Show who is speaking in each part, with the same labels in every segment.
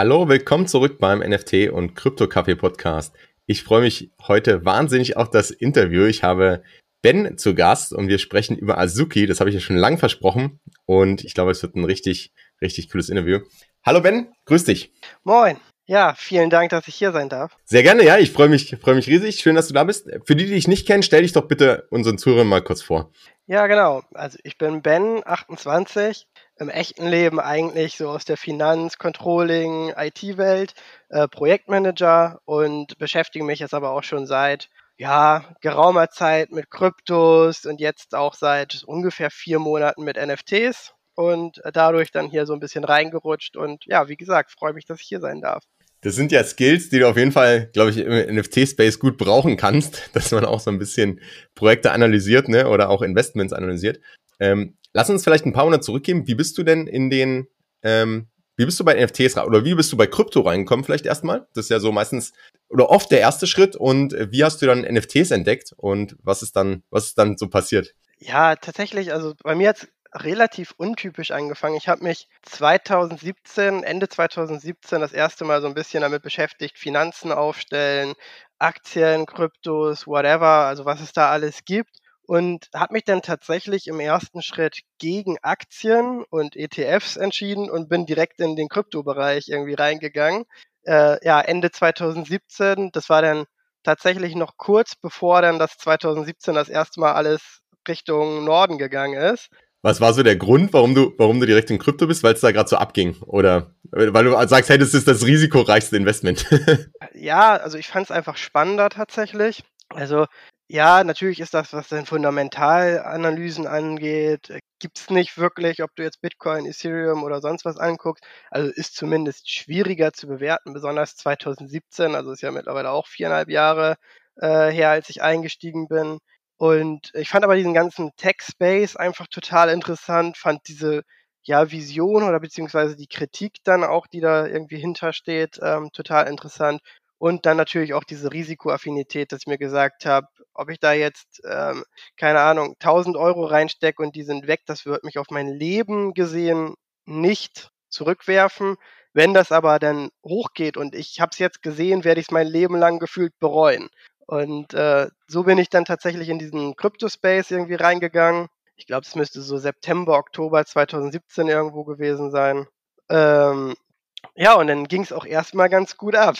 Speaker 1: Hallo, willkommen zurück beim NFT und Krypto Kaffee Podcast. Ich freue mich heute wahnsinnig auf das Interview. Ich habe Ben zu Gast und wir sprechen über Azuki. Das habe ich ja schon lang versprochen und ich glaube, es wird ein richtig, richtig cooles Interview. Hallo Ben, grüß dich.
Speaker 2: Moin. Ja, vielen Dank, dass ich hier sein darf.
Speaker 1: Sehr gerne, ja. Ich freue mich, freue mich riesig. Schön, dass du da bist. Für die, die dich nicht kennen, stell dich doch bitte unseren Zuhörern mal kurz vor.
Speaker 2: Ja, genau. Also ich bin Ben, 28, im echten Leben eigentlich so aus der Finanz-, Controlling-, IT-Welt, äh, Projektmanager und beschäftige mich jetzt aber auch schon seit ja, geraumer Zeit mit Kryptos und jetzt auch seit ungefähr vier Monaten mit NFTs und dadurch dann hier so ein bisschen reingerutscht und ja, wie gesagt, freue mich, dass ich hier sein darf.
Speaker 1: Das sind ja Skills, die du auf jeden Fall, glaube ich, im NFT-Space gut brauchen kannst, dass man auch so ein bisschen Projekte analysiert, ne, oder auch Investments analysiert. Ähm, lass uns vielleicht ein paar Monate zurückgehen. Wie bist du denn in den, ähm, wie bist du bei NFTs oder wie bist du bei Krypto reingekommen vielleicht erstmal? Das ist ja so meistens oder oft der erste Schritt. Und wie hast du dann NFTs entdeckt und was ist dann, was ist dann so passiert?
Speaker 2: Ja, tatsächlich, also bei mir hat relativ untypisch angefangen. Ich habe mich 2017, Ende 2017 das erste Mal so ein bisschen damit beschäftigt, Finanzen aufstellen, Aktien, Kryptos, whatever, also was es da alles gibt. Und habe mich dann tatsächlich im ersten Schritt gegen Aktien und ETFs entschieden und bin direkt in den Kryptobereich irgendwie reingegangen. Äh, ja, Ende 2017, das war dann tatsächlich noch kurz bevor dann das 2017 das erste Mal alles Richtung Norden gegangen ist.
Speaker 1: Was war so der Grund, warum du, warum du direkt in Krypto bist? Weil es da gerade so abging? Oder weil du sagst, hey, das ist das risikoreichste Investment?
Speaker 2: ja, also ich fand es einfach spannender tatsächlich. Also ja, natürlich ist das, was dann Fundamentalanalysen angeht, gibt es nicht wirklich, ob du jetzt Bitcoin, Ethereum oder sonst was anguckst. Also ist zumindest schwieriger zu bewerten, besonders 2017, also ist ja mittlerweile auch viereinhalb Jahre äh, her, als ich eingestiegen bin. Und ich fand aber diesen ganzen Tech-Space einfach total interessant, fand diese ja, Vision oder beziehungsweise die Kritik dann auch, die da irgendwie hintersteht, ähm, total interessant. Und dann natürlich auch diese Risikoaffinität, dass ich mir gesagt habe, ob ich da jetzt, ähm, keine Ahnung, 1000 Euro reinstecke und die sind weg, das wird mich auf mein Leben gesehen nicht zurückwerfen. Wenn das aber dann hochgeht und ich habe es jetzt gesehen, werde ich es mein Leben lang gefühlt bereuen. Und äh, so bin ich dann tatsächlich in diesen Crypto-Space irgendwie reingegangen. Ich glaube, es müsste so September, Oktober 2017 irgendwo gewesen sein. Ähm, ja, und dann ging es auch erstmal ganz gut ab.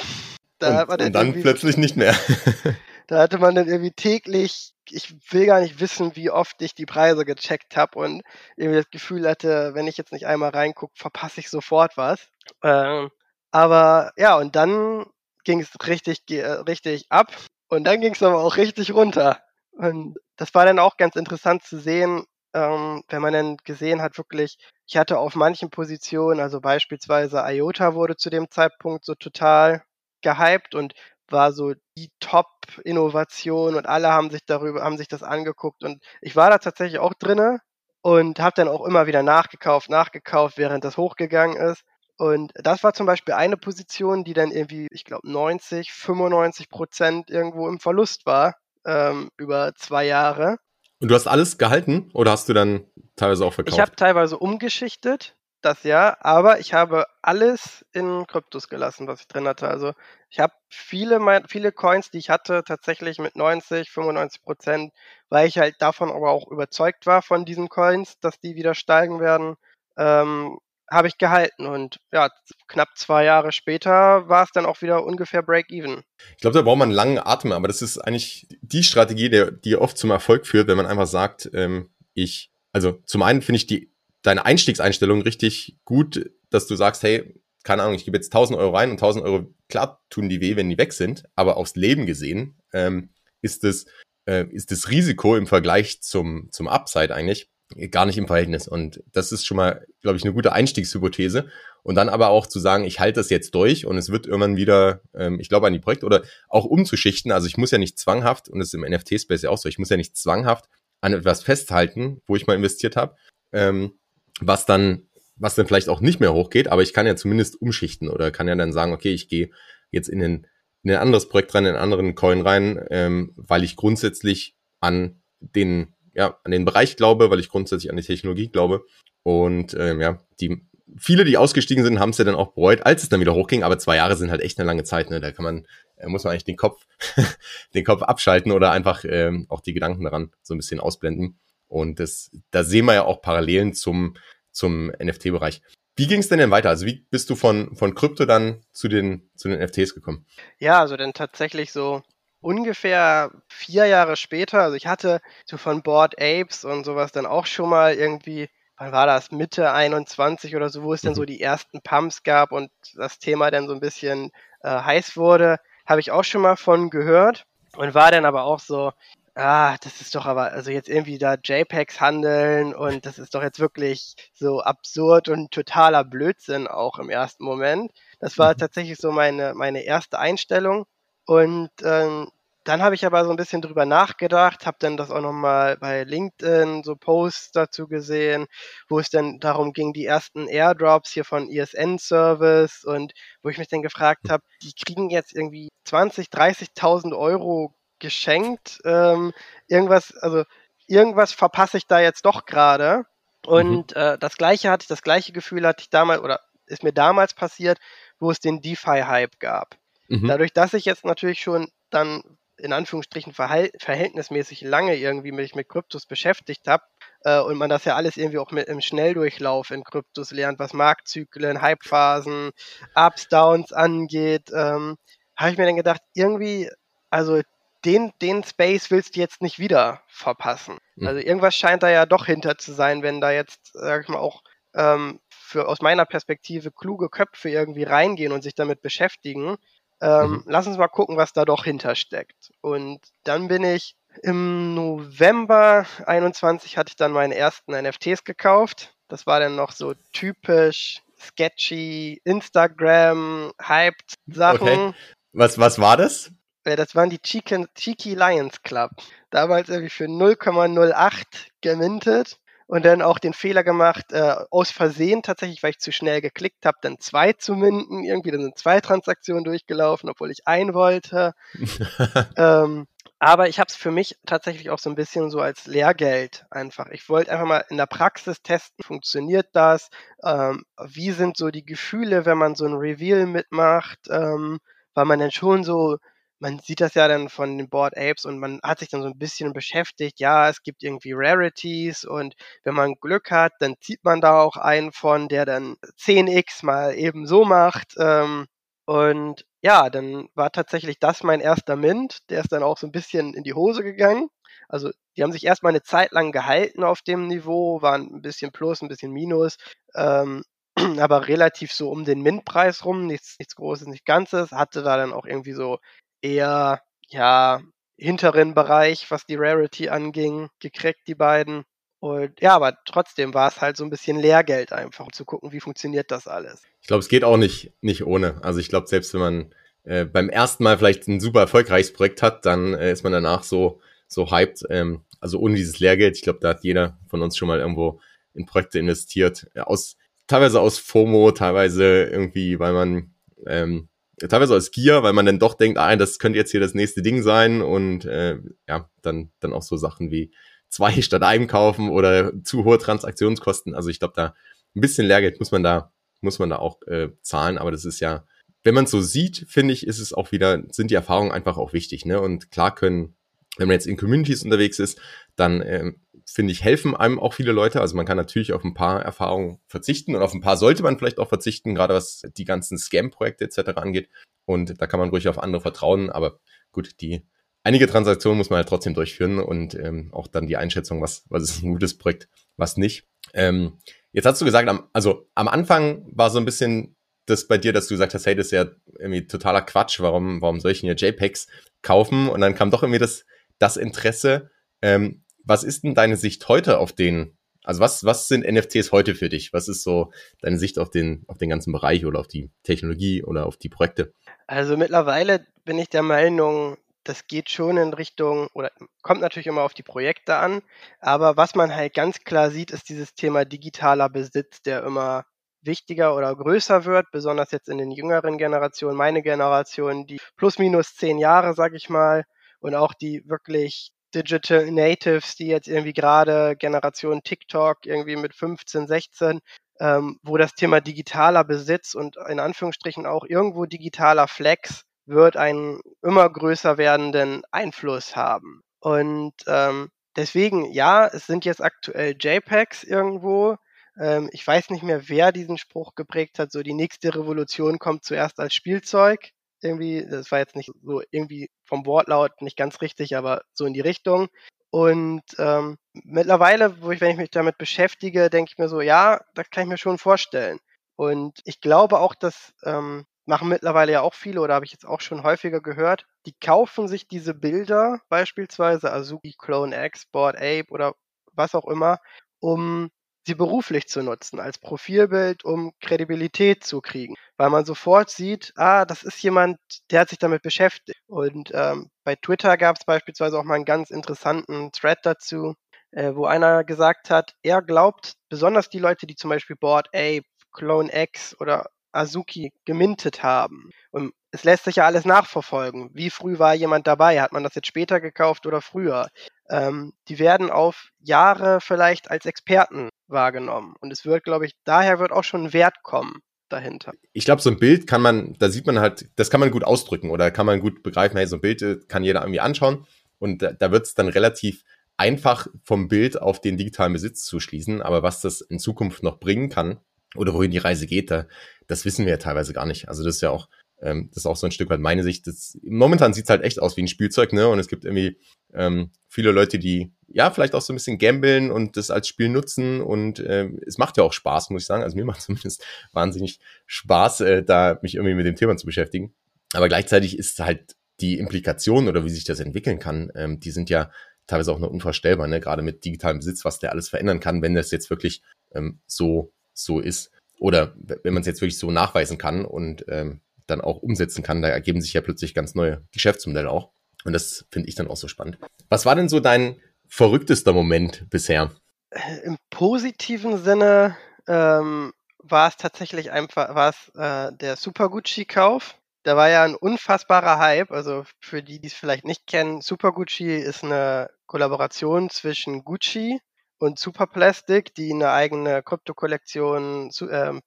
Speaker 1: Da und, und dann plötzlich nicht mehr.
Speaker 2: da hatte man dann irgendwie täglich, ich will gar nicht wissen, wie oft ich die Preise gecheckt habe und irgendwie das Gefühl hatte, wenn ich jetzt nicht einmal reingucke, verpasse ich sofort was. Ähm, aber ja, und dann ging es richtig, äh, richtig ab. Und dann ging es aber auch richtig runter. Und das war dann auch ganz interessant zu sehen, ähm, wenn man dann gesehen hat, wirklich, ich hatte auf manchen Positionen, also beispielsweise IOTA wurde zu dem Zeitpunkt so total gehypt und war so die Top-Innovation und alle haben sich darüber, haben sich das angeguckt und ich war da tatsächlich auch drinne und habe dann auch immer wieder nachgekauft, nachgekauft, während das hochgegangen ist. Und das war zum Beispiel eine Position, die dann irgendwie, ich glaube, 90, 95 Prozent irgendwo im Verlust war ähm, über zwei Jahre.
Speaker 1: Und du hast alles gehalten oder hast du dann teilweise auch verkauft?
Speaker 2: Ich habe teilweise umgeschichtet, das ja, aber ich habe alles in Kryptos gelassen, was ich drin hatte. Also ich habe viele, viele Coins, die ich hatte, tatsächlich mit 90, 95 Prozent, weil ich halt davon aber auch überzeugt war von diesen Coins, dass die wieder steigen werden. Ähm, habe ich gehalten und ja, knapp zwei Jahre später war es dann auch wieder ungefähr Break-Even.
Speaker 1: Ich glaube, da braucht man einen langen Atem, aber das ist eigentlich die Strategie, der, die oft zum Erfolg führt, wenn man einfach sagt, ähm, ich, also zum einen finde ich die, deine Einstiegseinstellung richtig gut, dass du sagst, hey, keine Ahnung, ich gebe jetzt 1000 Euro rein und 1000 Euro, klar tun die weh, wenn die weg sind, aber aufs Leben gesehen ähm, ist es äh, ist das Risiko im Vergleich zum, zum Upside eigentlich gar nicht im Verhältnis. Und das ist schon mal, glaube ich, eine gute Einstiegshypothese. Und dann aber auch zu sagen, ich halte das jetzt durch und es wird irgendwann wieder, ähm, ich glaube, an die Projekte oder auch umzuschichten. Also ich muss ja nicht zwanghaft, und das ist im NFT-Space ja auch so, ich muss ja nicht zwanghaft an etwas festhalten, wo ich mal investiert habe, ähm, was dann, was dann vielleicht auch nicht mehr hochgeht, aber ich kann ja zumindest umschichten oder kann ja dann sagen, okay, ich gehe jetzt in ein, in ein anderes Projekt rein, in einen anderen Coin rein, ähm, weil ich grundsätzlich an den, ja, an den Bereich glaube, weil ich grundsätzlich an die Technologie glaube. Und ähm, ja, die viele, die ausgestiegen sind, haben es ja dann auch bereut, als es dann wieder hochging. Aber zwei Jahre sind halt echt eine lange Zeit. Ne? Da kann man, äh, muss man eigentlich den Kopf, den Kopf abschalten oder einfach ähm, auch die Gedanken daran so ein bisschen ausblenden. Und das, da sehen wir ja auch Parallelen zum, zum NFT-Bereich. Wie ging es denn denn weiter? Also wie bist du von, von Krypto dann zu den, zu den NFTs gekommen?
Speaker 2: Ja, also dann tatsächlich so ungefähr vier Jahre später, also ich hatte so von Board Apes und sowas dann auch schon mal irgendwie wann war das, Mitte 21 oder so, wo es dann so mhm. die ersten Pumps gab und das Thema dann so ein bisschen äh, heiß wurde, habe ich auch schon mal von gehört und war dann aber auch so, ah, das ist doch aber, also jetzt irgendwie da JPEGs handeln und das ist doch jetzt wirklich so absurd und totaler Blödsinn auch im ersten Moment. Das war mhm. tatsächlich so meine, meine erste Einstellung. Und ähm, dann habe ich aber so ein bisschen drüber nachgedacht, habe dann das auch nochmal bei LinkedIn so Posts dazu gesehen, wo es dann darum ging, die ersten Airdrops hier von ESN-Service und wo ich mich dann gefragt habe, die kriegen jetzt irgendwie 20, 30.000 Euro geschenkt. Ähm, irgendwas, also irgendwas verpasse ich da jetzt doch gerade. Und mhm. äh, das gleiche hatte ich, das gleiche Gefühl hatte ich damals, oder ist mir damals passiert, wo es den DeFi-Hype gab. Mhm. Dadurch, dass ich jetzt natürlich schon dann in Anführungsstrichen verhältnismäßig lange irgendwie mich mit Kryptos beschäftigt habe äh, und man das ja alles irgendwie auch mit im Schnelldurchlauf in Kryptos lernt, was Marktzyklen, Hypephasen, Ups, Downs angeht, ähm, habe ich mir dann gedacht, irgendwie, also den, den Space willst du jetzt nicht wieder verpassen. Mhm. Also irgendwas scheint da ja doch hinter zu sein, wenn da jetzt, sag ich mal, auch ähm, für aus meiner Perspektive kluge Köpfe irgendwie reingehen und sich damit beschäftigen ähm, mhm. Lass uns mal gucken, was da doch hintersteckt. Und dann bin ich im November 21 hatte ich dann meine ersten NFTs gekauft. Das war dann noch so typisch sketchy Instagram hyped Sachen. Okay.
Speaker 1: Was was war das?
Speaker 2: Ja, das waren die Cheeky, Cheeky Lions Club. Damals irgendwie für 0,08 gemintet und dann auch den Fehler gemacht, äh, aus Versehen tatsächlich, weil ich zu schnell geklickt habe, dann zwei zu minden. Irgendwie dann sind zwei Transaktionen durchgelaufen, obwohl ich ein wollte. ähm, aber ich habe es für mich tatsächlich auch so ein bisschen so als Lehrgeld einfach. Ich wollte einfach mal in der Praxis testen, funktioniert das? Ähm, wie sind so die Gefühle, wenn man so ein Reveal mitmacht? Ähm, weil man dann schon so man sieht das ja dann von den Board Apes und man hat sich dann so ein bisschen beschäftigt, ja, es gibt irgendwie Rarities und wenn man Glück hat, dann zieht man da auch einen von, der dann 10x mal eben so macht. Ähm, und ja, dann war tatsächlich das mein erster Mint. Der ist dann auch so ein bisschen in die Hose gegangen. Also die haben sich erstmal eine Zeit lang gehalten auf dem Niveau, waren ein bisschen plus, ein bisschen minus. Ähm, aber relativ so um den Mint-Preis rum, nichts, nichts Großes, nichts Ganzes, hatte da dann auch irgendwie so eher, ja, hinteren Bereich, was die Rarity anging, gekriegt, die beiden. Und ja, aber trotzdem war es halt so ein bisschen Lehrgeld einfach, um zu gucken, wie funktioniert das alles.
Speaker 1: Ich glaube, es geht auch nicht, nicht ohne. Also ich glaube, selbst wenn man äh, beim ersten Mal vielleicht ein super erfolgreiches Projekt hat, dann äh, ist man danach so, so hyped. Ähm, also ohne dieses Lehrgeld, ich glaube, da hat jeder von uns schon mal irgendwo in Projekte investiert. Aus, teilweise aus FOMO, teilweise irgendwie, weil man ähm, teilweise als Gier, weil man dann doch denkt, ah, das könnte jetzt hier das nächste Ding sein und äh, ja, dann, dann auch so Sachen wie zwei statt einem kaufen oder zu hohe Transaktionskosten. Also ich glaube, da ein bisschen Lehrgeld muss man da, muss man da auch äh, zahlen, aber das ist ja, wenn man es so sieht, finde ich, ist es auch wieder, sind die Erfahrungen einfach auch wichtig, ne? Und klar können, wenn man jetzt in Communities unterwegs ist, dann ähm, finde ich, helfen einem auch viele Leute. Also man kann natürlich auf ein paar Erfahrungen verzichten und auf ein paar sollte man vielleicht auch verzichten, gerade was die ganzen Scam-Projekte etc. angeht. Und da kann man ruhig auf andere vertrauen. Aber gut, die einige Transaktionen muss man halt trotzdem durchführen und ähm, auch dann die Einschätzung, was, was ist ein gutes Projekt, was nicht. Ähm, jetzt hast du gesagt, am, also am Anfang war so ein bisschen das bei dir, dass du gesagt hast, hey, das ist ja irgendwie totaler Quatsch, warum, warum soll ich denn hier JPEGs kaufen? Und dann kam doch irgendwie das das Interesse. Ähm, was ist denn deine Sicht heute auf den, also was, was sind NFTs heute für dich? Was ist so deine Sicht auf den, auf den ganzen Bereich oder auf die Technologie oder auf die Projekte?
Speaker 2: Also mittlerweile bin ich der Meinung, das geht schon in Richtung, oder kommt natürlich immer auf die Projekte an, aber was man halt ganz klar sieht, ist dieses Thema digitaler Besitz, der immer wichtiger oder größer wird, besonders jetzt in den jüngeren Generationen, meine Generation, die plus minus zehn Jahre, sag ich mal, und auch die wirklich Digital Natives, die jetzt irgendwie gerade Generation TikTok irgendwie mit 15, 16, ähm, wo das Thema digitaler Besitz und in Anführungsstrichen auch irgendwo digitaler Flex wird einen immer größer werdenden Einfluss haben. Und ähm, deswegen, ja, es sind jetzt aktuell JPEGs irgendwo. Ähm, ich weiß nicht mehr, wer diesen Spruch geprägt hat, so die nächste Revolution kommt zuerst als Spielzeug. Irgendwie, das war jetzt nicht so irgendwie vom Wortlaut nicht ganz richtig, aber so in die Richtung. Und ähm, mittlerweile, wo ich, wenn ich mich damit beschäftige, denke ich mir so, ja, das kann ich mir schon vorstellen. Und ich glaube auch, dass ähm, machen mittlerweile ja auch viele oder habe ich jetzt auch schon häufiger gehört, die kaufen sich diese Bilder, beispielsweise Azuki Clone X, Board Ape oder was auch immer, um sie beruflich zu nutzen, als Profilbild, um Kredibilität zu kriegen. Weil man sofort sieht, ah, das ist jemand, der hat sich damit beschäftigt. Und ähm, bei Twitter gab es beispielsweise auch mal einen ganz interessanten Thread dazu, äh, wo einer gesagt hat, er glaubt, besonders die Leute, die zum Beispiel Board Ape, Clone X oder Azuki gemintet haben. Und es lässt sich ja alles nachverfolgen. Wie früh war jemand dabei? Hat man das jetzt später gekauft oder früher? Ähm, die werden auf Jahre vielleicht als Experten wahrgenommen. Und es wird, glaube ich, daher wird auch schon Wert kommen dahinter.
Speaker 1: Ich glaube, so ein Bild kann man, da sieht man halt, das kann man gut ausdrücken oder kann man gut begreifen, hey, so ein Bild äh, kann jeder irgendwie anschauen. Und da, da wird es dann relativ einfach vom Bild auf den digitalen Besitz zu schließen. Aber was das in Zukunft noch bringen kann, oder wohin die Reise geht, da, das wissen wir ja teilweise gar nicht. Also das ist ja auch, ähm, das ist auch so ein Stück weit meine Sicht. Das, momentan sieht's halt echt aus wie ein Spielzeug, ne? Und es gibt irgendwie ähm, viele Leute, die ja vielleicht auch so ein bisschen gambeln und das als Spiel nutzen. Und äh, es macht ja auch Spaß, muss ich sagen. Also mir macht zumindest wahnsinnig Spaß, äh, da mich irgendwie mit dem Thema zu beschäftigen. Aber gleichzeitig ist halt die Implikation oder wie sich das entwickeln kann, ähm, die sind ja teilweise auch noch unvorstellbar, ne? gerade mit digitalem Besitz, was der alles verändern kann, wenn das jetzt wirklich ähm, so so ist. Oder wenn man es jetzt wirklich so nachweisen kann und ähm, dann auch umsetzen kann, da ergeben sich ja plötzlich ganz neue Geschäftsmodelle auch. Und das finde ich dann auch so spannend. Was war denn so dein verrücktester Moment bisher?
Speaker 2: Im positiven Sinne ähm, war es tatsächlich einfach war es, äh, der Super Gucci-Kauf. Da war ja ein unfassbarer Hype. Also für die, die es vielleicht nicht kennen, Super Gucci ist eine Kollaboration zwischen Gucci und Superplastic, die eine eigene Krypto-Kollektion, ähm,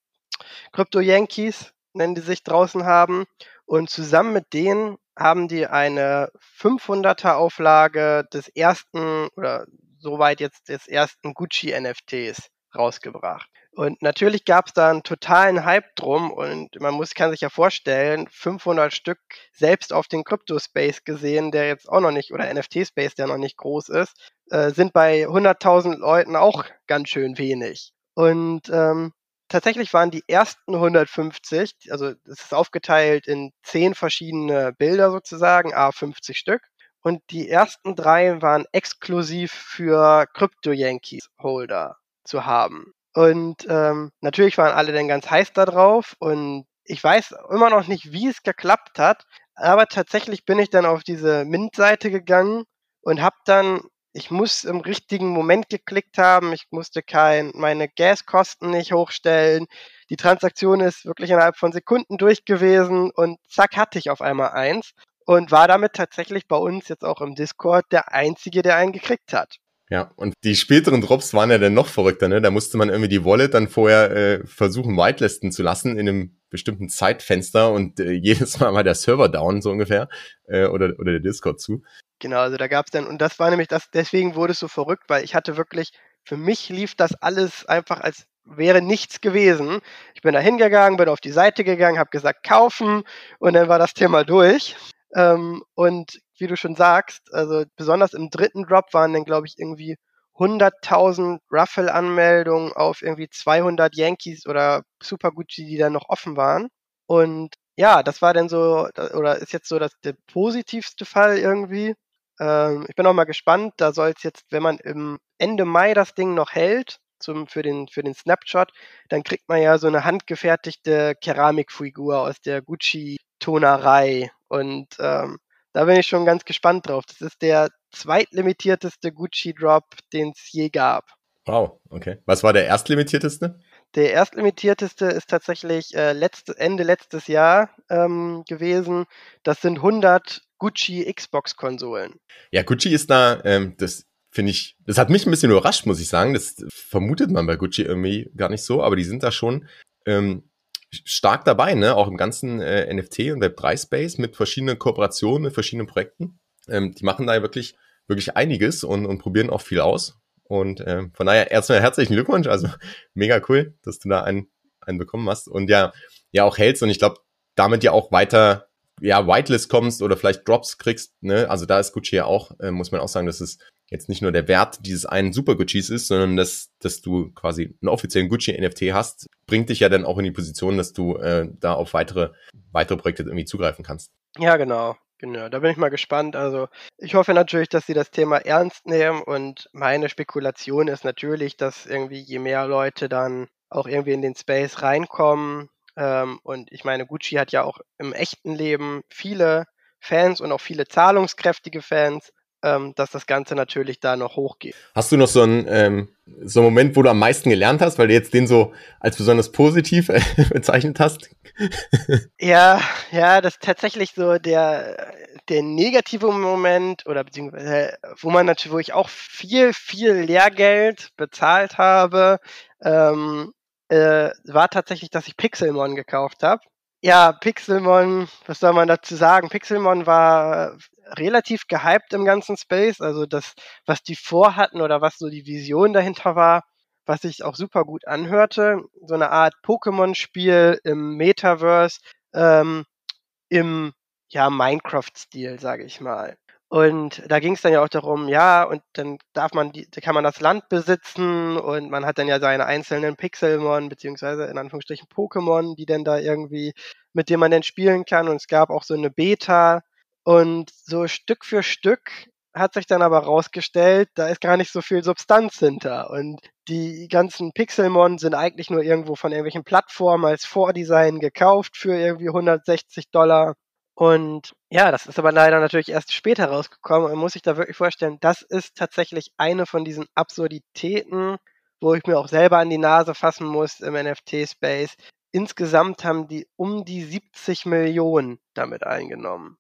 Speaker 2: Crypto Yankees nennen die sich draußen haben. Und zusammen mit denen haben die eine 500er Auflage des ersten oder soweit jetzt des ersten Gucci NFTs rausgebracht. Und natürlich gab es da einen totalen Hype drum und man muss, kann sich ja vorstellen, 500 Stück selbst auf den Crypto-Space gesehen, der jetzt auch noch nicht, oder NFT-Space, der noch nicht groß ist, äh, sind bei 100.000 Leuten auch ganz schön wenig. Und ähm, tatsächlich waren die ersten 150, also es ist aufgeteilt in zehn verschiedene Bilder sozusagen, a 50 Stück. Und die ersten drei waren exklusiv für Crypto-Yankees-Holder zu haben. Und ähm, natürlich waren alle dann ganz heiß da drauf und ich weiß immer noch nicht, wie es geklappt hat, aber tatsächlich bin ich dann auf diese Mint-Seite gegangen und habe dann, ich muss im richtigen Moment geklickt haben, ich musste kein, meine Gaskosten nicht hochstellen, die Transaktion ist wirklich innerhalb von Sekunden durch gewesen und zack hatte ich auf einmal eins und war damit tatsächlich bei uns jetzt auch im Discord der Einzige, der einen gekriegt hat.
Speaker 1: Ja, und die späteren Drops waren ja dann noch verrückter, ne? Da musste man irgendwie die Wallet dann vorher äh, versuchen, whitelisten zu lassen in einem bestimmten Zeitfenster und äh, jedes Mal war der Server down, so ungefähr, äh, oder, oder der Discord zu.
Speaker 2: Genau, also da gab's dann, und das war nämlich das, deswegen wurde es so verrückt, weil ich hatte wirklich, für mich lief das alles einfach als wäre nichts gewesen. Ich bin da hingegangen, bin auf die Seite gegangen, habe gesagt, kaufen und dann war das Thema durch. Ähm, und wie du schon sagst, also besonders im dritten Drop waren dann, glaube ich, irgendwie 100.000 Ruffle-Anmeldungen auf irgendwie 200 Yankees oder Super Gucci, die dann noch offen waren. Und ja, das war dann so, oder ist jetzt so das, der positivste Fall irgendwie. Ähm, ich bin auch mal gespannt. Da soll es jetzt, wenn man im Ende Mai das Ding noch hält, zum, für, den, für den Snapshot, dann kriegt man ja so eine handgefertigte Keramikfigur aus der Gucci-Tonerei. Und ähm, da bin ich schon ganz gespannt drauf. Das ist der zweitlimitierteste Gucci-Drop, den es je gab.
Speaker 1: Wow, okay. Was war der erstlimitierteste?
Speaker 2: Der erstlimitierteste ist tatsächlich äh, letzte, Ende letztes Jahr ähm, gewesen. Das sind 100 Gucci Xbox-Konsolen.
Speaker 1: Ja, Gucci ist da, ähm, das finde ich, das hat mich ein bisschen überrascht, muss ich sagen. Das vermutet man bei Gucci irgendwie gar nicht so, aber die sind da schon ähm, stark dabei, ne? Auch im ganzen äh, NFT und Web3-Space mit verschiedenen Kooperationen, mit verschiedenen Projekten. Ähm, die machen da wirklich, wirklich einiges und, und probieren auch viel aus. Und äh, von daher erstmal herzlichen Glückwunsch. Also mega cool, dass du da einen, einen bekommen hast. Und ja, ja auch hältst und ich glaube, damit ja auch weiter ja, Whitelist kommst oder vielleicht Drops kriegst, ne? Also da ist Gucci ja auch, äh, muss man auch sagen, dass es jetzt nicht nur der Wert dieses einen Super Guccis ist, sondern dass, dass du quasi einen offiziellen Gucci NFT hast, bringt dich ja dann auch in die Position, dass du äh, da auf weitere, weitere Projekte irgendwie zugreifen kannst.
Speaker 2: Ja, genau. Genau, da bin ich mal gespannt. Also ich hoffe natürlich, dass sie das Thema ernst nehmen und meine Spekulation ist natürlich, dass irgendwie je mehr Leute dann auch irgendwie in den Space reinkommen ähm, und ich meine, Gucci hat ja auch im echten Leben viele Fans und auch viele zahlungskräftige Fans ähm, dass das Ganze natürlich da noch hochgeht.
Speaker 1: Hast du noch so einen, ähm, so einen Moment, wo du am meisten gelernt hast, weil du jetzt den so als besonders positiv äh, bezeichnet hast?
Speaker 2: ja, ja, das ist tatsächlich so der, der negative Moment oder beziehungsweise, wo man natürlich, wo ich auch viel, viel Lehrgeld bezahlt habe, ähm, äh, war tatsächlich, dass ich Pixelmon gekauft habe. Ja, Pixelmon, was soll man dazu sagen? Pixelmon war relativ gehypt im ganzen Space. Also das, was die vorhatten oder was so die Vision dahinter war, was sich auch super gut anhörte. So eine Art Pokémon-Spiel im Metaverse, ähm, im ja, Minecraft-Stil, sage ich mal. Und da ging es dann ja auch darum, ja, und dann darf man die, kann man das Land besitzen und man hat dann ja seine einzelnen Pixelmon, beziehungsweise in Anführungsstrichen Pokémon, die dann da irgendwie, mit denen man dann spielen kann. Und es gab auch so eine Beta, und so Stück für Stück hat sich dann aber rausgestellt, da ist gar nicht so viel Substanz hinter. Und die ganzen Pixelmon sind eigentlich nur irgendwo von irgendwelchen Plattformen als Vordesign gekauft für irgendwie 160 Dollar. Und ja, das ist aber leider natürlich erst später rausgekommen. Man muss sich da wirklich vorstellen, das ist tatsächlich eine von diesen Absurditäten, wo ich mir auch selber an die Nase fassen muss im NFT-Space. Insgesamt haben die um die 70 Millionen damit eingenommen.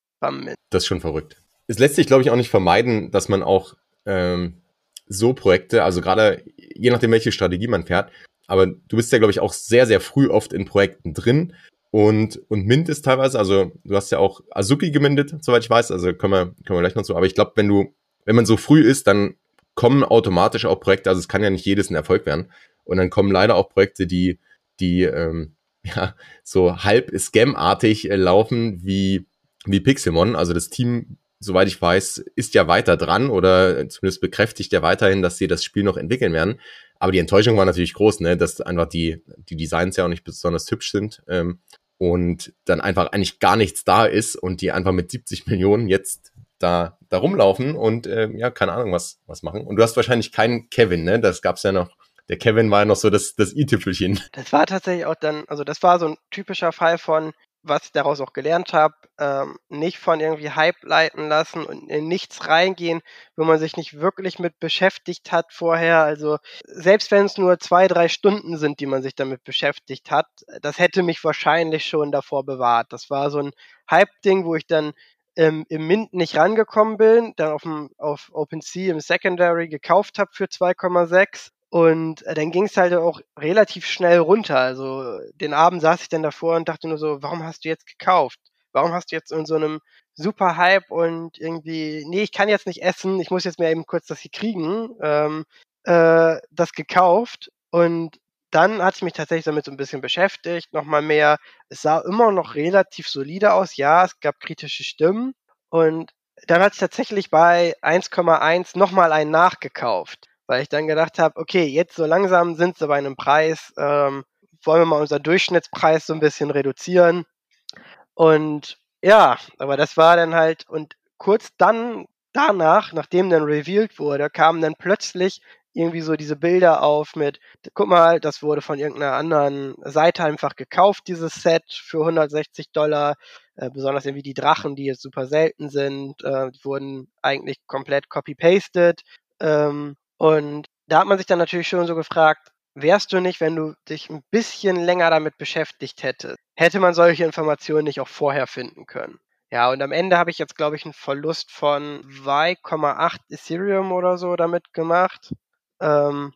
Speaker 1: Das ist schon verrückt. Es lässt sich, glaube ich, auch nicht vermeiden, dass man auch ähm, so Projekte, also gerade je nachdem, welche Strategie man fährt, aber du bist ja, glaube ich, auch sehr, sehr früh oft in Projekten drin und, und Mint ist teilweise, also du hast ja auch Azuki gemindet, soweit ich weiß, also können wir, können wir gleich noch so, aber ich glaube, wenn du, wenn man so früh ist, dann kommen automatisch auch Projekte, also es kann ja nicht jedes ein Erfolg werden und dann kommen leider auch Projekte, die, die, ähm, ja, so halb Scam-artig äh, laufen, wie wie Pixelmon. Also das Team, soweit ich weiß, ist ja weiter dran oder zumindest bekräftigt ja weiterhin, dass sie das Spiel noch entwickeln werden. Aber die Enttäuschung war natürlich groß, ne, dass einfach die, die Designs ja auch nicht besonders hübsch sind ähm, und dann einfach eigentlich gar nichts da ist und die einfach mit 70 Millionen jetzt da, da rumlaufen und äh, ja, keine Ahnung, was, was machen. Und du hast wahrscheinlich keinen Kevin, ne? Das gab's ja noch. Der Kevin war ja noch so das, das i-Tüpfelchen.
Speaker 2: Das war tatsächlich auch dann, also das war so ein typischer Fall von, was ich daraus auch gelernt habe, ähm, nicht von irgendwie Hype leiten lassen und in nichts reingehen, wo man sich nicht wirklich mit beschäftigt hat vorher. Also selbst wenn es nur zwei, drei Stunden sind, die man sich damit beschäftigt hat, das hätte mich wahrscheinlich schon davor bewahrt. Das war so ein Hype-Ding, wo ich dann ähm, im Mint nicht rangekommen bin, dann auf, dem, auf OpenSea im Secondary gekauft habe für 2,6 und äh, dann ging es halt auch relativ schnell runter. Also den Abend saß ich dann davor und dachte nur so, warum hast du jetzt gekauft? Warum hast du jetzt in so einem super Hype und irgendwie, nee, ich kann jetzt nicht essen, ich muss jetzt mir eben kurz das hier kriegen, ähm, äh, das gekauft. Und dann hatte ich mich tatsächlich damit so ein bisschen beschäftigt, nochmal mehr. Es sah immer noch relativ solide aus, ja, es gab kritische Stimmen. Und dann hatte ich tatsächlich bei 1,1 nochmal einen nachgekauft weil ich dann gedacht habe, okay, jetzt so langsam sind sie bei einem Preis, ähm, wollen wir mal unseren Durchschnittspreis so ein bisschen reduzieren. Und ja, aber das war dann halt, und kurz dann danach, nachdem dann revealed wurde, kamen dann plötzlich irgendwie so diese Bilder auf mit, guck mal, das wurde von irgendeiner anderen Seite einfach gekauft, dieses Set für 160 Dollar. Äh, besonders irgendwie die Drachen, die jetzt super selten sind, äh, wurden eigentlich komplett copy-pasted. Ähm, und da hat man sich dann natürlich schon so gefragt, wärst du nicht, wenn du dich ein bisschen länger damit beschäftigt hättest, hätte man solche Informationen nicht auch vorher finden können? Ja, und am Ende habe ich jetzt, glaube ich, einen Verlust von 2,8 Ethereum oder so damit gemacht. Ähm,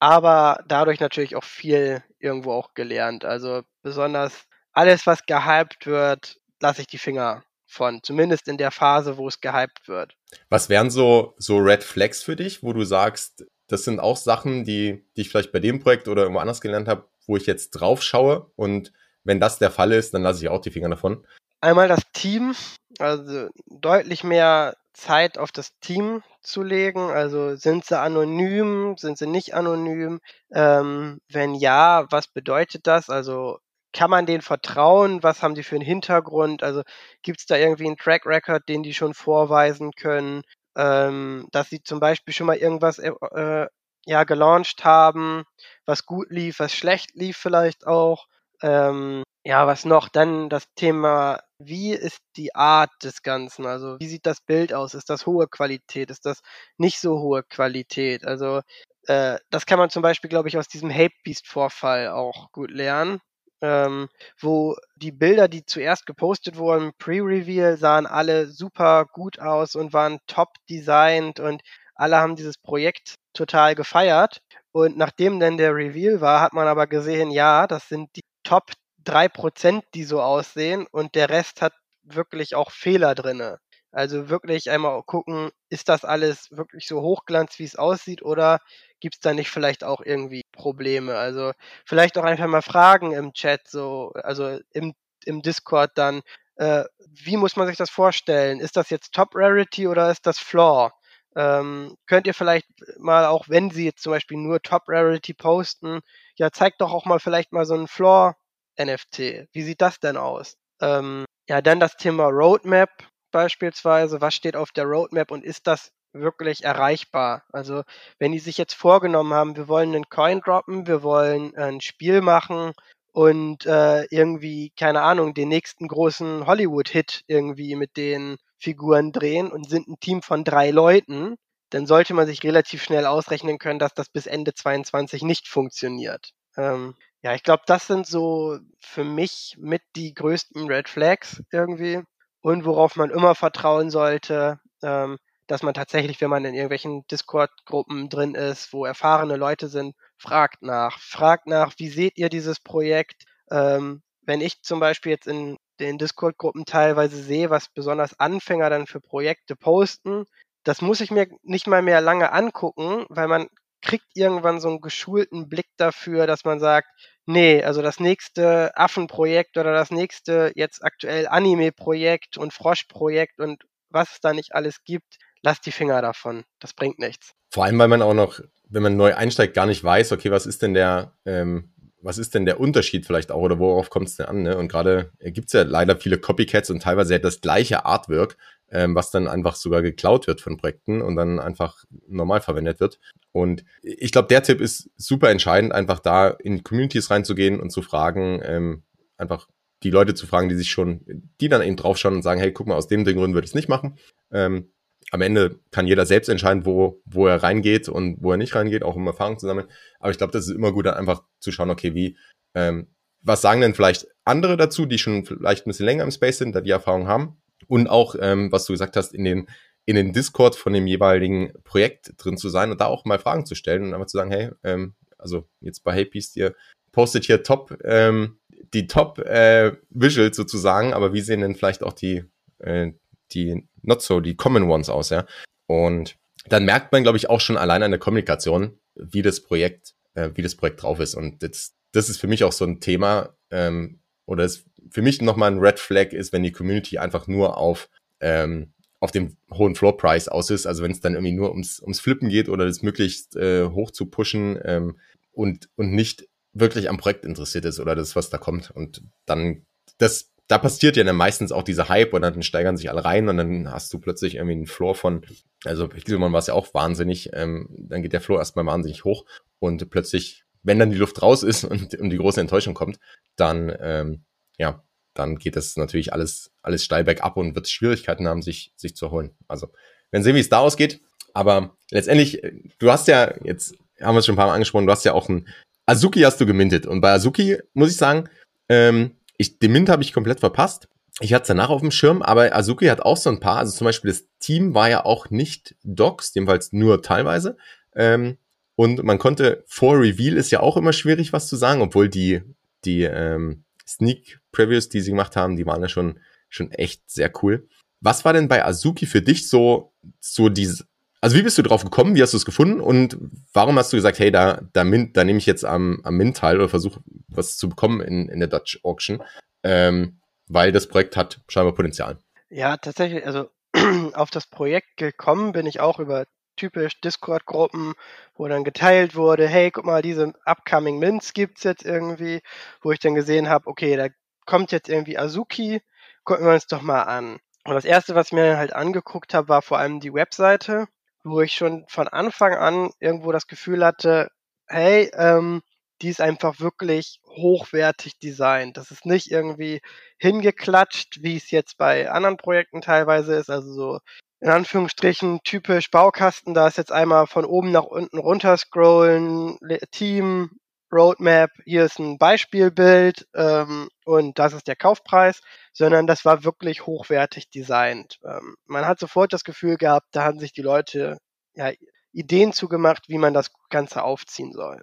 Speaker 2: aber dadurch natürlich auch viel irgendwo auch gelernt. Also besonders alles, was gehypt wird, lasse ich die Finger von. Zumindest in der Phase, wo es gehypt wird.
Speaker 1: Was wären so, so Red Flags für dich, wo du sagst, das sind auch Sachen, die, die ich vielleicht bei dem Projekt oder irgendwo anders gelernt habe, wo ich jetzt drauf schaue und wenn das der Fall ist, dann lasse ich auch die Finger davon.
Speaker 2: Einmal das Team, also deutlich mehr Zeit auf das Team zu legen. Also sind sie anonym, sind sie nicht anonym? Ähm, wenn ja, was bedeutet das? Also kann man denen vertrauen? Was haben die für einen Hintergrund? Also gibt es da irgendwie einen Track Record, den die schon vorweisen können? Ähm, dass sie zum Beispiel schon mal irgendwas äh, äh ja, gelauncht haben, was gut lief, was schlecht lief vielleicht auch. Ähm, ja, was noch? Dann das Thema, wie ist die Art des Ganzen? Also wie sieht das Bild aus? Ist das hohe Qualität? Ist das nicht so hohe Qualität? Also äh, das kann man zum Beispiel, glaube ich, aus diesem Hapebeast-Vorfall auch gut lernen. Ähm, wo die Bilder, die zuerst gepostet wurden, Pre-Reveal, sahen alle super gut aus und waren top designt und alle haben dieses Projekt total gefeiert. Und nachdem dann der Reveal war, hat man aber gesehen, ja, das sind die Top drei Prozent, die so aussehen und der Rest hat wirklich auch Fehler drinne. Also wirklich einmal gucken, ist das alles wirklich so hochglanz, wie es aussieht, oder gibt es da nicht vielleicht auch irgendwie Probleme? Also vielleicht auch einfach mal fragen im Chat, so, also im, im Discord dann, äh, wie muss man sich das vorstellen? Ist das jetzt Top Rarity oder ist das Floor? Ähm, könnt ihr vielleicht mal, auch wenn sie jetzt zum Beispiel nur Top Rarity posten, ja, zeigt doch auch mal vielleicht mal so einen Floor NFT. Wie sieht das denn aus? Ähm, ja, dann das Thema Roadmap beispielsweise. Was steht auf der Roadmap und ist das wirklich erreichbar? Also, wenn die sich jetzt vorgenommen haben, wir wollen einen Coin droppen, wir wollen ein Spiel machen und äh, irgendwie, keine Ahnung, den nächsten großen Hollywood-Hit irgendwie mit den Figuren drehen und sind ein Team von drei Leuten, dann sollte man sich relativ schnell ausrechnen können, dass das bis Ende 22 nicht funktioniert. Ähm, ja, ich glaube, das sind so für mich mit die größten Red Flags irgendwie und worauf man immer vertrauen sollte, ähm, dass man tatsächlich, wenn man in irgendwelchen Discord-Gruppen drin ist, wo erfahrene Leute sind, fragt nach. Fragt nach, wie seht ihr dieses Projekt? Ähm, wenn ich zum Beispiel jetzt in den Discord-Gruppen teilweise sehe, was besonders Anfänger dann für Projekte posten, das muss ich mir nicht mal mehr lange angucken, weil man kriegt irgendwann so einen geschulten Blick dafür, dass man sagt, nee, also das nächste Affenprojekt oder das nächste jetzt aktuell Anime-Projekt und Frosch-Projekt und was es da nicht alles gibt, lass die Finger davon. Das bringt nichts.
Speaker 1: Vor allem, weil man auch noch, wenn man neu einsteigt, gar nicht weiß, okay, was ist denn der, ähm, was ist denn der Unterschied vielleicht auch oder worauf kommt es denn an? Ne? Und gerade gibt es ja leider viele Copycats und teilweise ja das gleiche Artwork, ähm, was dann einfach sogar geklaut wird von Projekten und dann einfach normal verwendet wird. Und ich glaube, der Tipp ist super entscheidend, einfach da in Communities reinzugehen und zu fragen, ähm, einfach die Leute zu fragen, die sich schon, die dann eben draufschauen und sagen, hey, guck mal, aus dem Grund würde ich es nicht machen. Ähm, am Ende kann jeder selbst entscheiden, wo, wo er reingeht und wo er nicht reingeht, auch um Erfahrung zu sammeln. Aber ich glaube, das ist immer gut, dann einfach zu schauen, okay, wie, ähm, was sagen denn vielleicht andere dazu, die schon vielleicht ein bisschen länger im Space sind, da die Erfahrung haben. Und auch, ähm, was du gesagt hast, in den, in den Discord von dem jeweiligen Projekt drin zu sein und da auch mal Fragen zu stellen und einfach zu sagen, hey, ähm, also jetzt bei Haypiece, ihr postet hier top, ähm, die Top äh, Visuals sozusagen, aber wie sehen denn vielleicht auch die, äh, die not so, die Common Ones aus, ja. Und dann merkt man, glaube ich, auch schon allein an der Kommunikation, wie das Projekt, äh, wie das Projekt drauf ist. Und das, das ist für mich auch so ein Thema, ähm, oder ist für mich nochmal ein Red Flag ist, wenn die Community einfach nur auf, ähm, auf dem hohen Floor Price aus ist. Also wenn es dann irgendwie nur ums, ums Flippen geht oder das möglichst äh, hoch zu pushen ähm, und, und nicht wirklich am Projekt interessiert ist oder das, was da kommt. Und dann, das da passiert ja dann meistens auch dieser Hype und dann steigern sich alle rein und dann hast du plötzlich irgendwie einen Floor von, also Pixelmon war es ja auch wahnsinnig, ähm, dann geht der Floor erstmal wahnsinnig hoch und plötzlich, wenn dann die Luft raus ist und, und die große Enttäuschung kommt, dann, ähm, ja, dann geht das natürlich alles, alles steil bergab und wird Schwierigkeiten haben, sich, sich zu erholen. Also, wenn sehen, wie es da ausgeht. Aber letztendlich, du hast ja, jetzt haben wir es schon ein paar Mal angesprochen, du hast ja auch ein, Azuki hast du gemintet. Und bei Azuki muss ich sagen, ähm, ich, den Mint habe ich komplett verpasst. Ich hatte es danach auf dem Schirm, aber Azuki hat auch so ein paar. Also zum Beispiel das Team war ja auch nicht Docs, jedenfalls nur teilweise. Ähm, und man konnte vor Reveal ist ja auch immer schwierig, was zu sagen, obwohl die, die ähm, Sneak Previews, die sie gemacht haben, die waren ja schon, schon echt sehr cool. Was war denn bei Azuki für dich so, so diese, also wie bist du drauf gekommen? Wie hast du es gefunden? Und warum hast du gesagt, hey, da, da, da nehme ich jetzt am, am Mint teil oder versuche was zu bekommen in, in der Dutch Auction? Ähm, weil das Projekt hat scheinbar Potenzial.
Speaker 2: Ja, tatsächlich, also auf das Projekt gekommen bin ich auch über typisch Discord-Gruppen, wo dann geteilt wurde, hey, guck mal, diese Upcoming Mints gibt's jetzt irgendwie, wo ich dann gesehen habe, okay, da kommt jetzt irgendwie Azuki, gucken wir uns doch mal an. Und das erste, was ich mir halt angeguckt habe, war vor allem die Webseite wo ich schon von Anfang an irgendwo das Gefühl hatte, hey, ähm, die ist einfach wirklich hochwertig designt. Das ist nicht irgendwie hingeklatscht, wie es jetzt bei anderen Projekten teilweise ist. Also so in Anführungsstrichen typisch Baukasten, da ist jetzt einmal von oben nach unten runter scrollen, Team, Roadmap, hier ist ein Beispielbild ähm, und das ist der Kaufpreis, sondern das war wirklich hochwertig designt. Ähm, man hat sofort das Gefühl gehabt, da haben sich die Leute ja, Ideen zugemacht, wie man das Ganze aufziehen soll.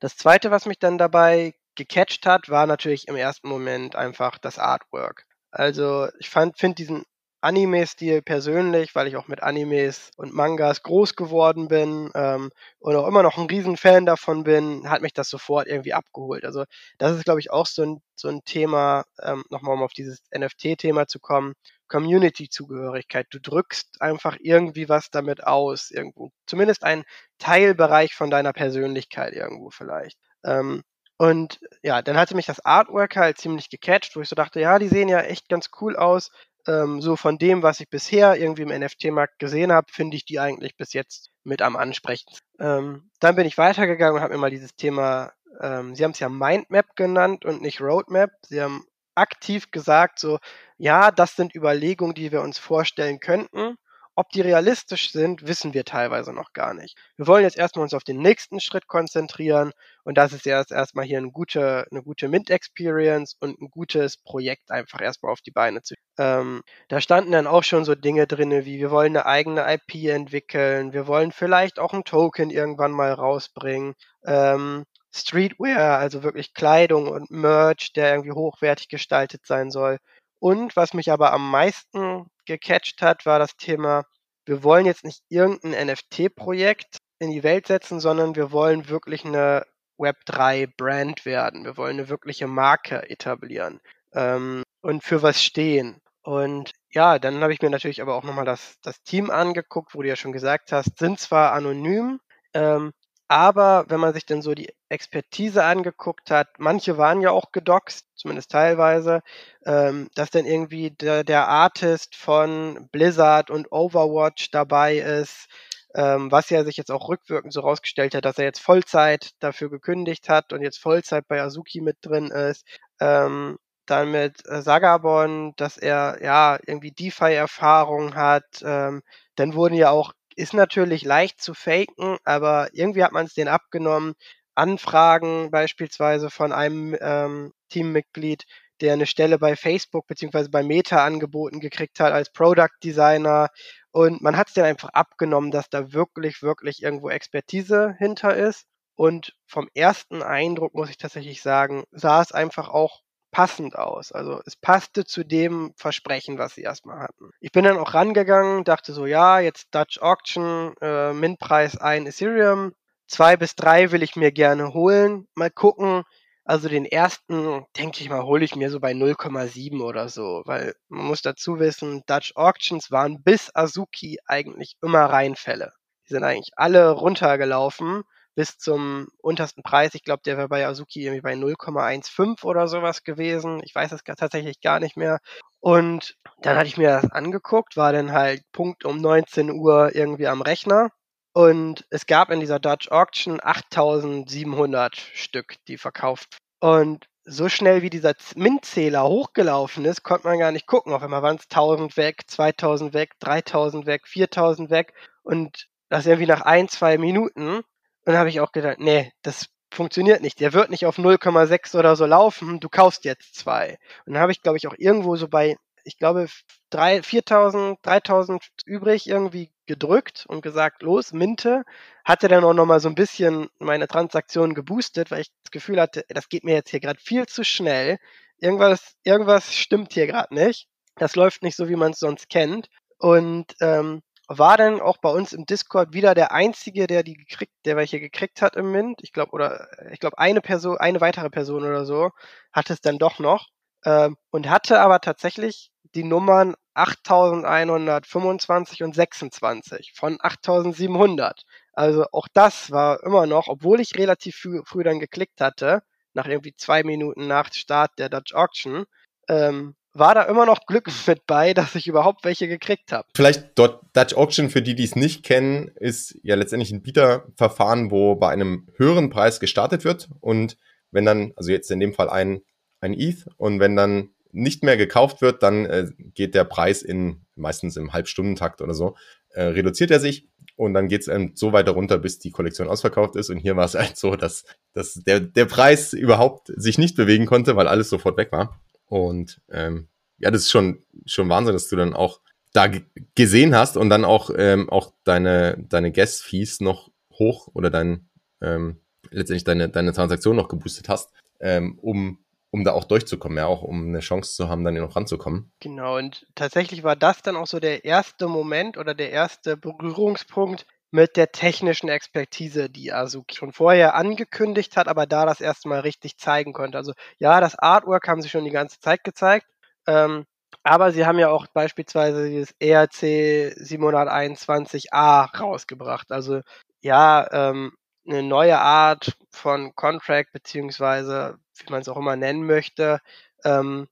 Speaker 2: Das zweite, was mich dann dabei gecatcht hat, war natürlich im ersten Moment einfach das Artwork. Also ich fand, finde diesen Anime-Stil persönlich, weil ich auch mit Animes und Mangas groß geworden bin ähm, und auch immer noch ein Riesenfan davon bin, hat mich das sofort irgendwie abgeholt. Also das ist, glaube ich, auch so ein, so ein Thema, ähm, nochmal um auf dieses NFT-Thema zu kommen, Community-Zugehörigkeit. Du drückst einfach irgendwie was damit aus, irgendwo. Zumindest ein Teilbereich von deiner Persönlichkeit irgendwo vielleicht. Ähm, und ja, dann hatte mich das Artwork halt ziemlich gecatcht, wo ich so dachte, ja, die sehen ja echt ganz cool aus ähm, so von dem, was ich bisher irgendwie im NFT-Markt gesehen habe, finde ich die eigentlich bis jetzt mit am ansprechendsten. Ähm, dann bin ich weitergegangen und habe mir mal dieses Thema, ähm, Sie haben es ja Mindmap genannt und nicht Roadmap. Sie haben aktiv gesagt, so, ja, das sind Überlegungen, die wir uns vorstellen könnten. Ob die realistisch sind, wissen wir teilweise noch gar nicht. Wir wollen jetzt erstmal uns auf den nächsten Schritt konzentrieren und das ist erst erstmal hier eine gute, eine gute Mint-Experience und ein gutes Projekt einfach erstmal auf die Beine zu. Ähm, da standen dann auch schon so Dinge drin, wie wir wollen eine eigene IP entwickeln, wir wollen vielleicht auch ein Token irgendwann mal rausbringen. Ähm, Streetwear, also wirklich Kleidung und Merch, der irgendwie hochwertig gestaltet sein soll. Und was mich aber am meisten gecatcht hat, war das Thema, wir wollen jetzt nicht irgendein NFT-Projekt in die Welt setzen, sondern wir wollen wirklich eine Web3-Brand werden. Wir wollen eine wirkliche Marke etablieren ähm, und für was stehen. Und ja, dann habe ich mir natürlich aber auch nochmal das, das Team angeguckt, wo du ja schon gesagt hast, sind zwar anonym, ähm, aber wenn man sich dann so die Expertise angeguckt hat, manche waren ja auch gedoxt, zumindest teilweise, ähm, dass dann irgendwie der, der Artist von Blizzard und Overwatch dabei ist, ähm, was ja sich jetzt auch rückwirkend so rausgestellt hat, dass er jetzt Vollzeit dafür gekündigt hat und jetzt Vollzeit bei Azuki mit drin ist. Ähm, dann mit äh, Sagabon, dass er ja irgendwie DeFi-Erfahrung hat. Ähm, dann wurden ja auch ist natürlich leicht zu faken, aber irgendwie hat man es denen abgenommen. Anfragen beispielsweise von einem ähm, Teammitglied, der eine Stelle bei Facebook beziehungsweise bei Meta angeboten gekriegt hat als Product Designer. Und man hat es denen einfach abgenommen, dass da wirklich, wirklich irgendwo Expertise hinter ist. Und vom ersten Eindruck muss ich tatsächlich sagen, sah es einfach auch passend aus. Also es passte zu dem Versprechen, was sie erstmal hatten. Ich bin dann auch rangegangen, dachte so, ja, jetzt Dutch Auction, äh, Mintpreis ein Ethereum, zwei bis drei will ich mir gerne holen. Mal gucken. Also den ersten, denke ich mal, hole ich mir so bei 0,7 oder so, weil man muss dazu wissen, Dutch Auctions waren bis Azuki eigentlich immer Reinfälle. Die sind eigentlich alle runtergelaufen bis zum untersten Preis. Ich glaube, der wäre bei Azuki irgendwie bei 0,15 oder sowas gewesen. Ich weiß es tatsächlich gar nicht mehr. Und dann hatte ich mir das angeguckt, war dann halt Punkt um 19 Uhr irgendwie am Rechner. Und es gab in dieser Dutch Auction 8700 Stück, die verkauft. Und so schnell wie dieser MINT-Zähler hochgelaufen ist, konnte man gar nicht gucken. Auf einmal waren es 1000 weg, 2000 weg, 3000 weg, 4000 weg. Und das irgendwie nach ein, zwei Minuten. Und dann habe ich auch gedacht, nee, das funktioniert nicht. Der wird nicht auf 0,6 oder so laufen. Du kaufst jetzt zwei. Und dann habe ich, glaube ich, auch irgendwo so bei, ich glaube, 3, 4000, 3000 übrig irgendwie gedrückt und gesagt, los, Minte. Hatte dann auch nochmal so ein bisschen meine Transaktion geboostet, weil ich das Gefühl hatte, das geht mir jetzt hier gerade viel zu schnell. Irgendwas, irgendwas stimmt hier gerade nicht. Das läuft nicht so, wie man es sonst kennt. Und ähm, war dann auch bei uns im Discord wieder der einzige, der die gekriegt, der welche gekriegt hat im Mint. Ich glaube, oder ich glaube, eine Person, eine weitere Person oder so hatte es dann doch noch. Ähm, und hatte aber tatsächlich die Nummern 8125 und 26 von 8700. Also auch das war immer noch, obwohl ich relativ früh, früh dann geklickt hatte, nach irgendwie zwei Minuten nach Start der Dutch Auction, ähm, war da immer noch Glück mit bei, dass ich überhaupt welche gekriegt habe.
Speaker 1: Vielleicht dort Dutch Auction, für die, die es nicht kennen, ist ja letztendlich ein Bieterverfahren, wo bei einem höheren Preis gestartet wird und wenn dann, also jetzt in dem Fall ein, ein ETH und wenn dann nicht mehr gekauft wird, dann äh, geht der Preis in meistens im Halbstundentakt oder so, äh, reduziert er sich und dann geht es ähm, so weiter runter, bis die Kollektion ausverkauft ist. Und hier war es halt so, dass, dass der, der Preis überhaupt sich nicht bewegen konnte, weil alles sofort weg war. Und ähm, ja, das ist schon, schon Wahnsinn, dass du dann auch da gesehen hast und dann auch, ähm, auch deine, deine Gas-Fees noch hoch oder dein, ähm, letztendlich deine, deine Transaktion noch geboostet hast, ähm, um um da auch durchzukommen, ja, auch um eine Chance zu haben, dann hier noch ranzukommen.
Speaker 2: Genau, und tatsächlich war das dann auch so der erste Moment oder der erste Berührungspunkt mit der technischen Expertise, die Azuki schon vorher angekündigt hat, aber da das erste Mal richtig zeigen konnte. Also ja, das Artwork haben sie schon die ganze Zeit gezeigt, ähm, aber sie haben ja auch beispielsweise dieses ERC 721a rausgebracht. Also ja, ähm, eine neue Art von Contract, beziehungsweise wie man es auch immer nennen möchte, ähm,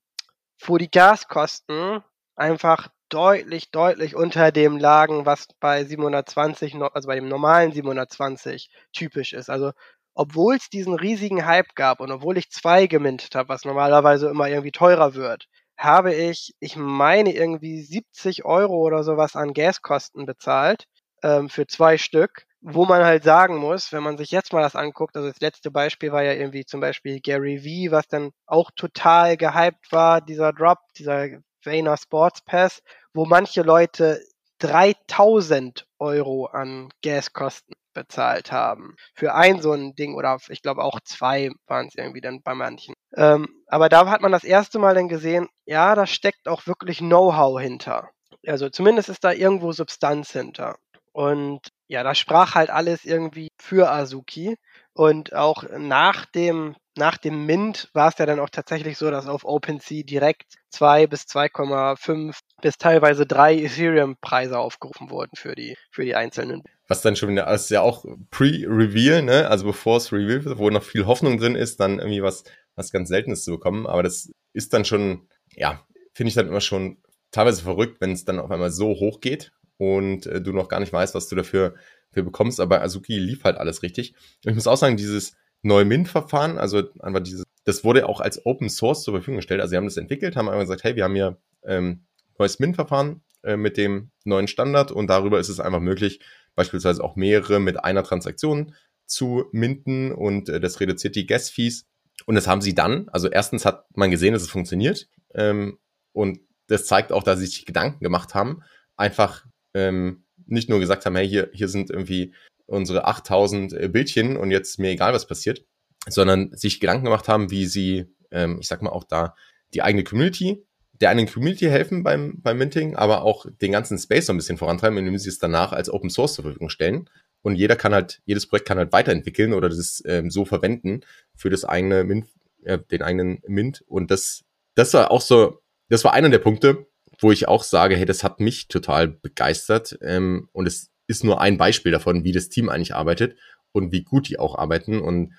Speaker 2: wo die Gaskosten einfach deutlich, deutlich unter dem lagen, was bei 720, also bei dem normalen 720 typisch ist. Also obwohl es diesen riesigen Hype gab und obwohl ich zwei gemintet habe, was normalerweise immer irgendwie teurer wird, habe ich, ich meine, irgendwie 70 Euro oder sowas an Gaskosten bezahlt ähm, für zwei Stück wo man halt sagen muss, wenn man sich jetzt mal das anguckt, also das letzte Beispiel war ja irgendwie zum Beispiel Gary V, was dann auch total gehypt war, dieser Drop, dieser Vayner Sports Pass, wo manche Leute 3000 Euro an Gaskosten bezahlt haben. Für ein so ein Ding oder ich glaube auch zwei waren es irgendwie dann bei manchen. Ähm, aber da hat man das erste Mal dann gesehen, ja, da steckt auch wirklich Know-how hinter. Also zumindest ist da irgendwo Substanz hinter. Und ja, da sprach halt alles irgendwie für Azuki. Und auch nach dem, nach dem Mint war es ja dann auch tatsächlich so, dass auf OpenSea direkt 2 bis 2,5 bis teilweise 3 Ethereum-Preise aufgerufen wurden für die, für die einzelnen.
Speaker 1: Was dann schon wieder, ist ja auch Pre-Reveal, ne? Also bevor es Reveal wird, wo noch viel Hoffnung drin ist, dann irgendwie was, was ganz Seltenes zu bekommen. Aber das ist dann schon, ja, finde ich dann immer schon teilweise verrückt, wenn es dann auf einmal so hoch geht und äh, du noch gar nicht weißt, was du dafür, dafür bekommst. Aber Azuki lief halt alles richtig. Und ich muss auch sagen, dieses neue Mint-Verfahren, also einfach dieses, das wurde auch als Open Source zur Verfügung gestellt. Also sie haben das entwickelt, haben einfach gesagt, hey, wir haben hier ähm, neues Mint-Verfahren äh, mit dem neuen Standard und darüber ist es einfach möglich, beispielsweise auch mehrere mit einer Transaktion zu minten und äh, das reduziert die Gas-Fees. Und das haben sie dann, also erstens hat man gesehen, dass es funktioniert ähm, und das zeigt auch, dass sie sich Gedanken gemacht haben, einfach ähm, nicht nur gesagt haben, hey, hier, hier sind irgendwie unsere 8000 äh, Bildchen und jetzt mir egal, was passiert, sondern sich Gedanken gemacht haben, wie sie, ähm, ich sag mal, auch da die eigene Community, der eigenen Community helfen beim, beim Minting, aber auch den ganzen Space so ein bisschen vorantreiben, indem sie es danach als Open Source zur Verfügung stellen. Und jeder kann halt, jedes Projekt kann halt weiterentwickeln oder das ähm, so verwenden für das eigene Mint, äh, den eigenen Mint. Und das, das war auch so, das war einer der Punkte, wo ich auch sage, hey, das hat mich total begeistert. Ähm, und es ist nur ein Beispiel davon, wie das Team eigentlich arbeitet. und wie gut die auch arbeiten. Und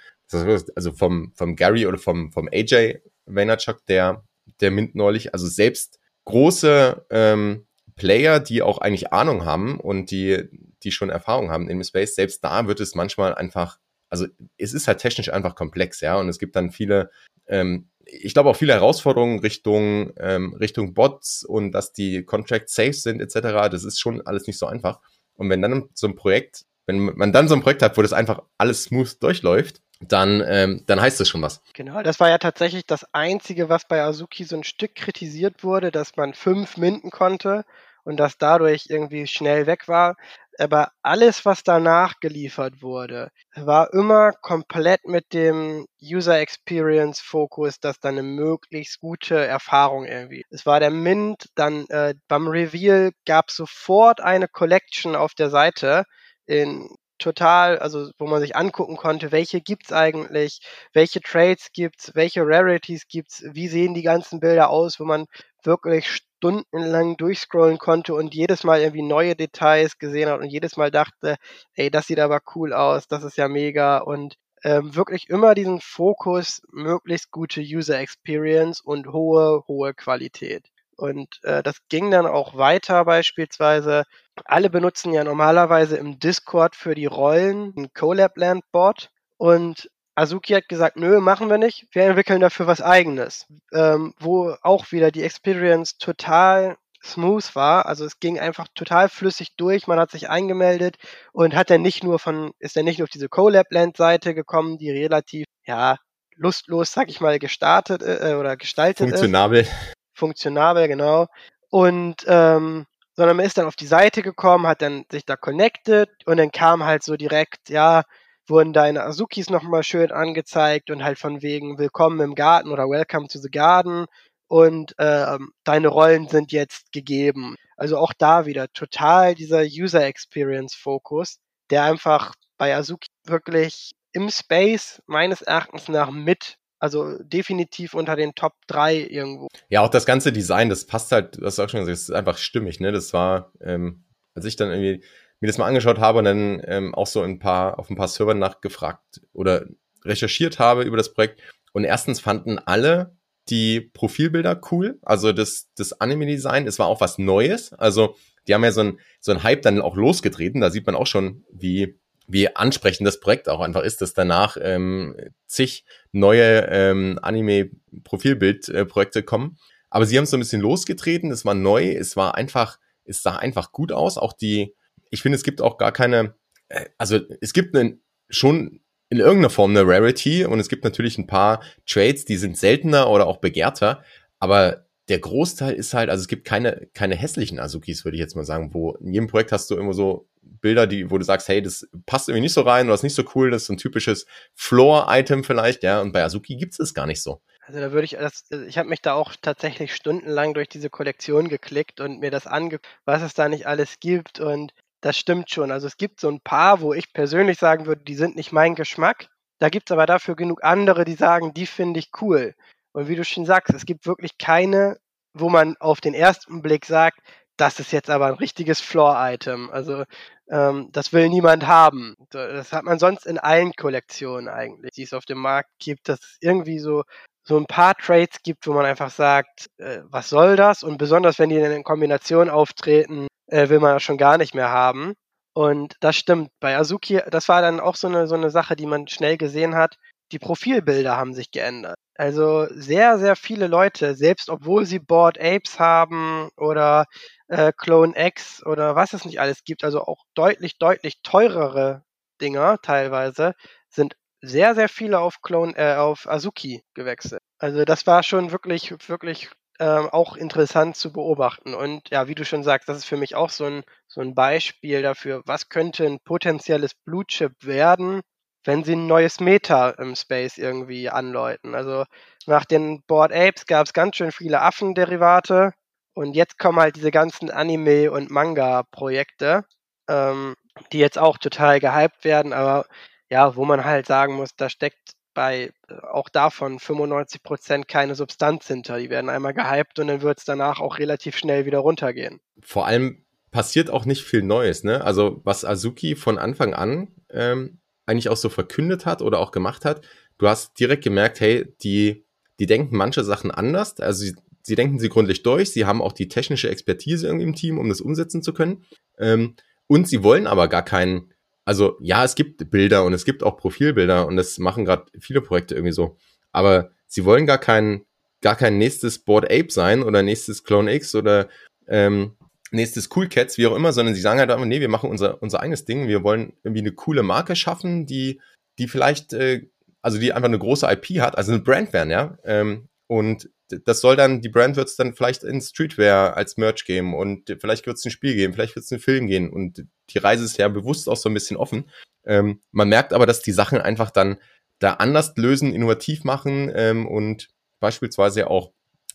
Speaker 1: also vom, vom Gary oder vom, vom AJ Vaynerchuk, der, der mint neulich, also selbst große ähm, Player, die auch eigentlich Ahnung haben und die, die schon Erfahrung haben im Space, selbst da wird es manchmal einfach, also es ist halt technisch einfach komplex, ja, und es gibt dann viele, ähm, ich glaube auch viele Herausforderungen Richtung, ähm, Richtung Bots und dass die Contracts safe sind etc. Das ist schon alles nicht so einfach. Und wenn dann so ein Projekt, wenn man dann so ein Projekt hat, wo das einfach alles smooth durchläuft, dann, ähm, dann heißt das schon was.
Speaker 2: Genau, das war ja tatsächlich das Einzige, was bei Azuki so ein Stück kritisiert wurde, dass man fünf minden konnte und das dadurch irgendwie schnell weg war. Aber alles, was danach geliefert wurde, war immer komplett mit dem User Experience Fokus, dass dann eine möglichst gute Erfahrung irgendwie. Es war der Mint, dann äh, beim Reveal gab sofort eine Collection auf der Seite in total, also wo man sich angucken konnte, welche gibt's eigentlich, welche Trades gibt's, welche Rarities gibt's, wie sehen die ganzen Bilder aus, wo man wirklich stundenlang durchscrollen konnte und jedes Mal irgendwie neue Details gesehen hat und jedes Mal dachte, ey, das sieht aber cool aus, das ist ja mega und ähm, wirklich immer diesen Fokus, möglichst gute User Experience und hohe, hohe Qualität. Und äh, das ging dann auch weiter beispielsweise. Alle benutzen ja normalerweise im Discord für die Rollen ein Colab-Land-Bot. Und Azuki hat gesagt, nö, machen wir nicht. Wir entwickeln dafür was eigenes. Ähm, wo auch wieder die Experience total smooth war. Also es ging einfach total flüssig durch. Man hat sich eingemeldet und hat dann nicht nur von, ist dann nicht nur auf diese Colab-Land-Seite gekommen, die relativ, ja, lustlos, sag ich mal, gestartet äh, oder gestaltet
Speaker 1: Funktionabel. ist.
Speaker 2: Funktionabel, genau. Und ähm, sondern man ist dann auf die Seite gekommen, hat dann sich da connected und dann kam halt so direkt, ja, wurden deine Azukis nochmal schön angezeigt und halt von wegen Willkommen im Garten oder Welcome to the Garden und ähm, deine Rollen sind jetzt gegeben. Also auch da wieder total dieser User Experience Fokus, der einfach bei Azuki wirklich im Space meines Erachtens nach mit also definitiv unter den Top 3 irgendwo.
Speaker 1: Ja, auch das ganze Design, das passt halt, das ist auch schon gesagt, das ist einfach stimmig, ne? Das war, ähm, als ich dann irgendwie mir das mal angeschaut habe und dann ähm, auch so ein paar, auf ein paar Servern nachgefragt oder recherchiert habe über das Projekt. Und erstens fanden alle die Profilbilder cool, also das, das Anime-Design, es war auch was Neues. Also die haben ja so ein, so ein Hype dann auch losgetreten. Da sieht man auch schon, wie wie ansprechend das Projekt auch einfach ist, dass danach ähm, zig neue ähm, Anime-Profilbild-Projekte kommen. Aber sie haben es so ein bisschen losgetreten, es war neu, es war einfach, es sah einfach gut aus. Auch die, ich finde, es gibt auch gar keine, äh, also es gibt einen, schon in irgendeiner Form eine Rarity und es gibt natürlich ein paar Trades, die sind seltener oder auch begehrter, aber der Großteil ist halt, also es gibt keine, keine hässlichen Azukis, würde ich jetzt mal sagen, wo in jedem Projekt hast du immer so Bilder, die, wo du sagst, hey, das passt irgendwie nicht so rein oder ist nicht so cool, das ist ein typisches Floor-Item vielleicht, ja, und bei Azuki gibt es das gar nicht so.
Speaker 2: Also da würde ich, das, ich habe mich da auch tatsächlich stundenlang durch diese Kollektion geklickt und mir das angeguckt, was es da nicht alles gibt und das stimmt schon. Also es gibt so ein paar, wo ich persönlich sagen würde, die sind nicht mein Geschmack. Da gibt es aber dafür genug andere, die sagen, die finde ich cool. Und wie du schon sagst, es gibt wirklich keine, wo man auf den ersten Blick sagt, das ist jetzt aber ein richtiges Floor-Item. Also ähm, das will niemand haben. Das hat man sonst in allen Kollektionen eigentlich, die es auf dem Markt gibt, dass es irgendwie so so ein paar Trades gibt, wo man einfach sagt, äh, was soll das? Und besonders wenn die dann in Kombination auftreten, äh, will man das schon gar nicht mehr haben. Und das stimmt. Bei Azuki, das war dann auch so eine, so eine Sache, die man schnell gesehen hat. Die Profilbilder haben sich geändert. Also sehr, sehr viele Leute, selbst obwohl sie Board Apes haben oder äh, Clone X oder was es nicht alles gibt, also auch deutlich, deutlich teurere Dinger teilweise, sind sehr, sehr viele auf Clone, äh, auf Azuki gewechselt. Also das war schon wirklich, wirklich ähm, auch interessant zu beobachten. Und ja, wie du schon sagst, das ist für mich auch so ein, so ein Beispiel dafür, was könnte ein potenzielles Blue Chip werden, wenn sie ein neues Meta im Space irgendwie anläuten. Also nach den Board Apes gab es ganz schön viele Affenderivate und jetzt kommen halt diese ganzen Anime- und Manga-Projekte, ähm, die jetzt auch total gehypt werden, aber ja, wo man halt sagen muss, da steckt bei äh, auch davon 95% keine Substanz hinter. Die werden einmal gehypt und dann wird es danach auch relativ schnell wieder runtergehen.
Speaker 1: Vor allem passiert auch nicht viel Neues, ne? Also was Azuki von Anfang an ähm, eigentlich auch so verkündet hat oder auch gemacht hat, du hast direkt gemerkt, hey, die, die denken manche Sachen anders. Also sie, sie denken sie gründlich durch, sie haben auch die technische Expertise irgendwie im Team, um das umsetzen zu können. Ähm, und sie wollen aber gar keinen, also ja, es gibt Bilder und es gibt auch Profilbilder und das machen gerade viele Projekte irgendwie so. Aber sie wollen gar kein, gar kein nächstes Board Ape sein oder nächstes Clone X oder ähm, nächstes Cool Cats, wie auch immer, sondern sie sagen halt einfach, nee, wir machen unser, unser eigenes Ding. Wir wollen irgendwie eine coole Marke schaffen, die, die vielleicht, äh, also die einfach eine große IP hat, also eine Brand werden, ja. Ähm, und das soll dann, die Brand wird es dann vielleicht in Streetwear als Merch geben und vielleicht wird es ein Spiel geben, vielleicht wird es ein Film gehen und die Reise ist ja bewusst auch so ein bisschen offen. Ähm, man merkt aber, dass die Sachen einfach dann da anders lösen, innovativ machen ähm, und beispielsweise auch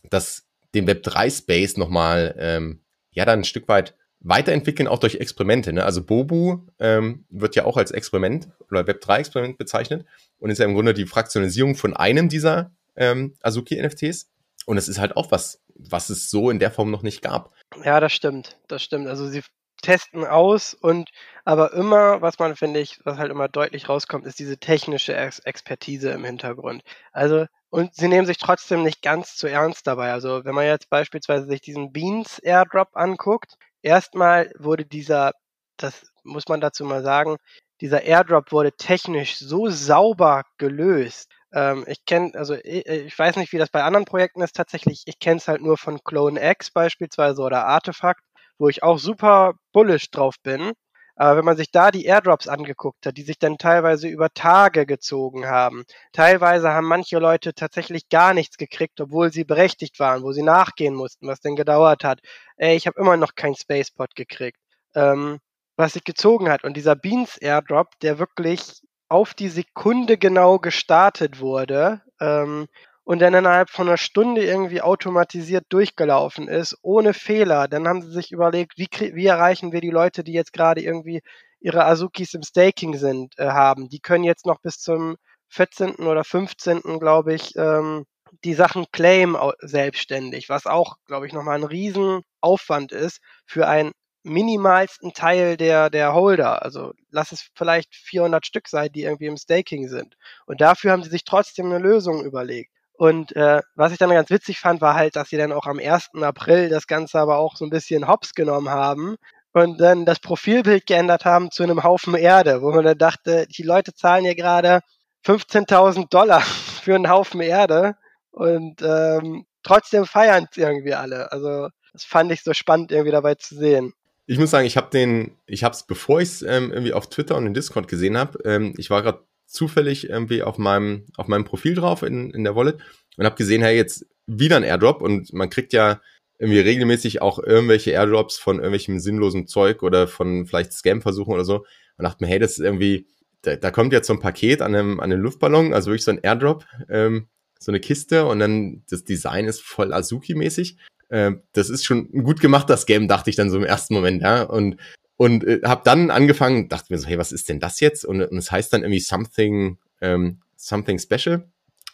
Speaker 1: das, den Web3-Space nochmal ähm, ja dann ein Stück weit weiterentwickeln, auch durch Experimente. Ne? Also Bobu ähm, wird ja auch als Experiment oder Web3-Experiment bezeichnet und ist ja im Grunde die Fraktionalisierung von einem dieser ähm, Azuki-NFTs. Und es ist halt auch was, was es so in der Form noch nicht gab.
Speaker 2: Ja, das stimmt. Das stimmt. Also sie testen aus und aber immer, was man finde ich, was halt immer deutlich rauskommt, ist diese technische Ex Expertise im Hintergrund. Also und sie nehmen sich trotzdem nicht ganz zu ernst dabei. Also wenn man jetzt beispielsweise sich diesen Beans Airdrop anguckt, erstmal wurde dieser, das muss man dazu mal sagen, dieser Airdrop wurde technisch so sauber gelöst. Ähm, ich kenne, also ich, ich, weiß nicht, wie das bei anderen Projekten ist tatsächlich. Ich kenne es halt nur von Clone X beispielsweise oder Artefakt, wo ich auch super bullish drauf bin. Aber wenn man sich da die Airdrops angeguckt hat, die sich dann teilweise über Tage gezogen haben, teilweise haben manche Leute tatsächlich gar nichts gekriegt, obwohl sie berechtigt waren, wo sie nachgehen mussten, was denn gedauert hat. Ey, ich habe immer noch keinen Spacepod gekriegt. Ähm, was sich gezogen hat. Und dieser Beans Airdrop, der wirklich auf die Sekunde genau gestartet wurde, ähm, und dann innerhalb von einer Stunde irgendwie automatisiert durchgelaufen ist, ohne Fehler. Dann haben sie sich überlegt, wie, wie erreichen wir die Leute, die jetzt gerade irgendwie ihre Azukis im Staking sind, äh, haben. Die können jetzt noch bis zum 14. oder 15. glaube ich, ähm, die Sachen claim selbstständig, was auch, glaube ich, nochmal ein Riesenaufwand ist für einen minimalsten Teil der, der Holder. Also lass es vielleicht 400 Stück sein, die irgendwie im Staking sind. Und dafür haben sie sich trotzdem eine Lösung überlegt. Und äh, was ich dann ganz witzig fand, war halt, dass sie dann auch am 1. April das Ganze aber auch so ein bisschen hops genommen haben und dann das Profilbild geändert haben zu einem Haufen Erde, wo man dann dachte, die Leute zahlen ja gerade 15.000 Dollar für einen Haufen Erde und ähm, trotzdem feiern es irgendwie alle. Also das fand ich so spannend irgendwie dabei zu sehen.
Speaker 1: Ich muss sagen, ich habe den, ich habe es, bevor ich es ähm, irgendwie auf Twitter und in Discord gesehen habe, ähm, ich war gerade zufällig irgendwie auf meinem, auf meinem Profil drauf in, in der Wallet und habe gesehen, hey, jetzt wieder ein Airdrop und man kriegt ja irgendwie regelmäßig auch irgendwelche Airdrops von irgendwelchem sinnlosen Zeug oder von vielleicht Scam-Versuchen oder so und dachte mir, hey, das ist irgendwie, da, da kommt jetzt so ein Paket an einem, an einem Luftballon, also wirklich so ein Airdrop, ähm, so eine Kiste und dann das Design ist voll Azuki-mäßig. Ähm, das ist schon ein gut gemachter Scam, dachte ich dann so im ersten Moment, ja. Und und äh, habe dann angefangen, dachte mir so, hey, was ist denn das jetzt? Und, und es heißt dann irgendwie something, ähm, something special.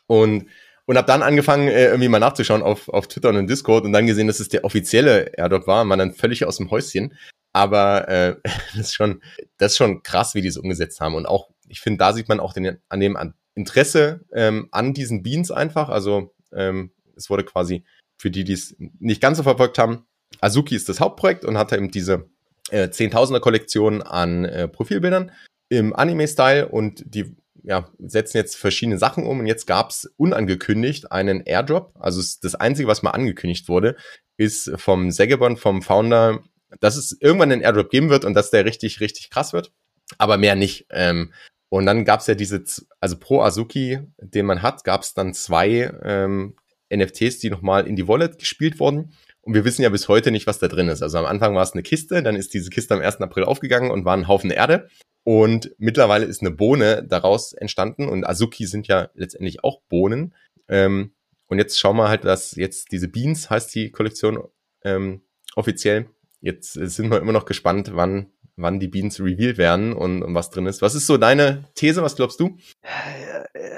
Speaker 1: Und und habe dann angefangen, äh, irgendwie mal nachzuschauen auf, auf Twitter und in Discord und dann gesehen, dass es der offizielle Airdrop war, man dann völlig aus dem Häuschen. Aber äh, das ist schon, das ist schon krass, wie die es umgesetzt haben. Und auch, ich finde, da sieht man auch den, an dem Interesse ähm, an diesen Beans einfach. Also ähm, es wurde quasi für die, die es nicht ganz so verfolgt haben, Azuki ist das Hauptprojekt und hat eben diese äh, Zehntausender Kollektion an äh, Profilbildern im Anime-Style und die ja, setzen jetzt verschiedene Sachen um und jetzt gab es unangekündigt einen Airdrop. Also das Einzige, was mal angekündigt wurde, ist vom Segebon, vom Founder, dass es irgendwann einen Airdrop geben wird und dass der richtig, richtig krass wird. Aber mehr nicht. Ähm, und dann gab es ja diese, also pro Azuki, den man hat, gab es dann zwei ähm, NFTs, die nochmal in die Wallet gespielt wurden. Und wir wissen ja bis heute nicht, was da drin ist. Also am Anfang war es eine Kiste, dann ist diese Kiste am 1. April aufgegangen und war ein Haufen Erde. Und mittlerweile ist eine Bohne daraus entstanden. Und Azuki sind ja letztendlich auch Bohnen. Ähm, und jetzt schauen wir halt, dass jetzt diese Beans heißt die Kollektion ähm, offiziell. Jetzt sind wir immer noch gespannt, wann, wann die Beans revealed werden und, und was drin ist. Was ist so deine These? Was glaubst du?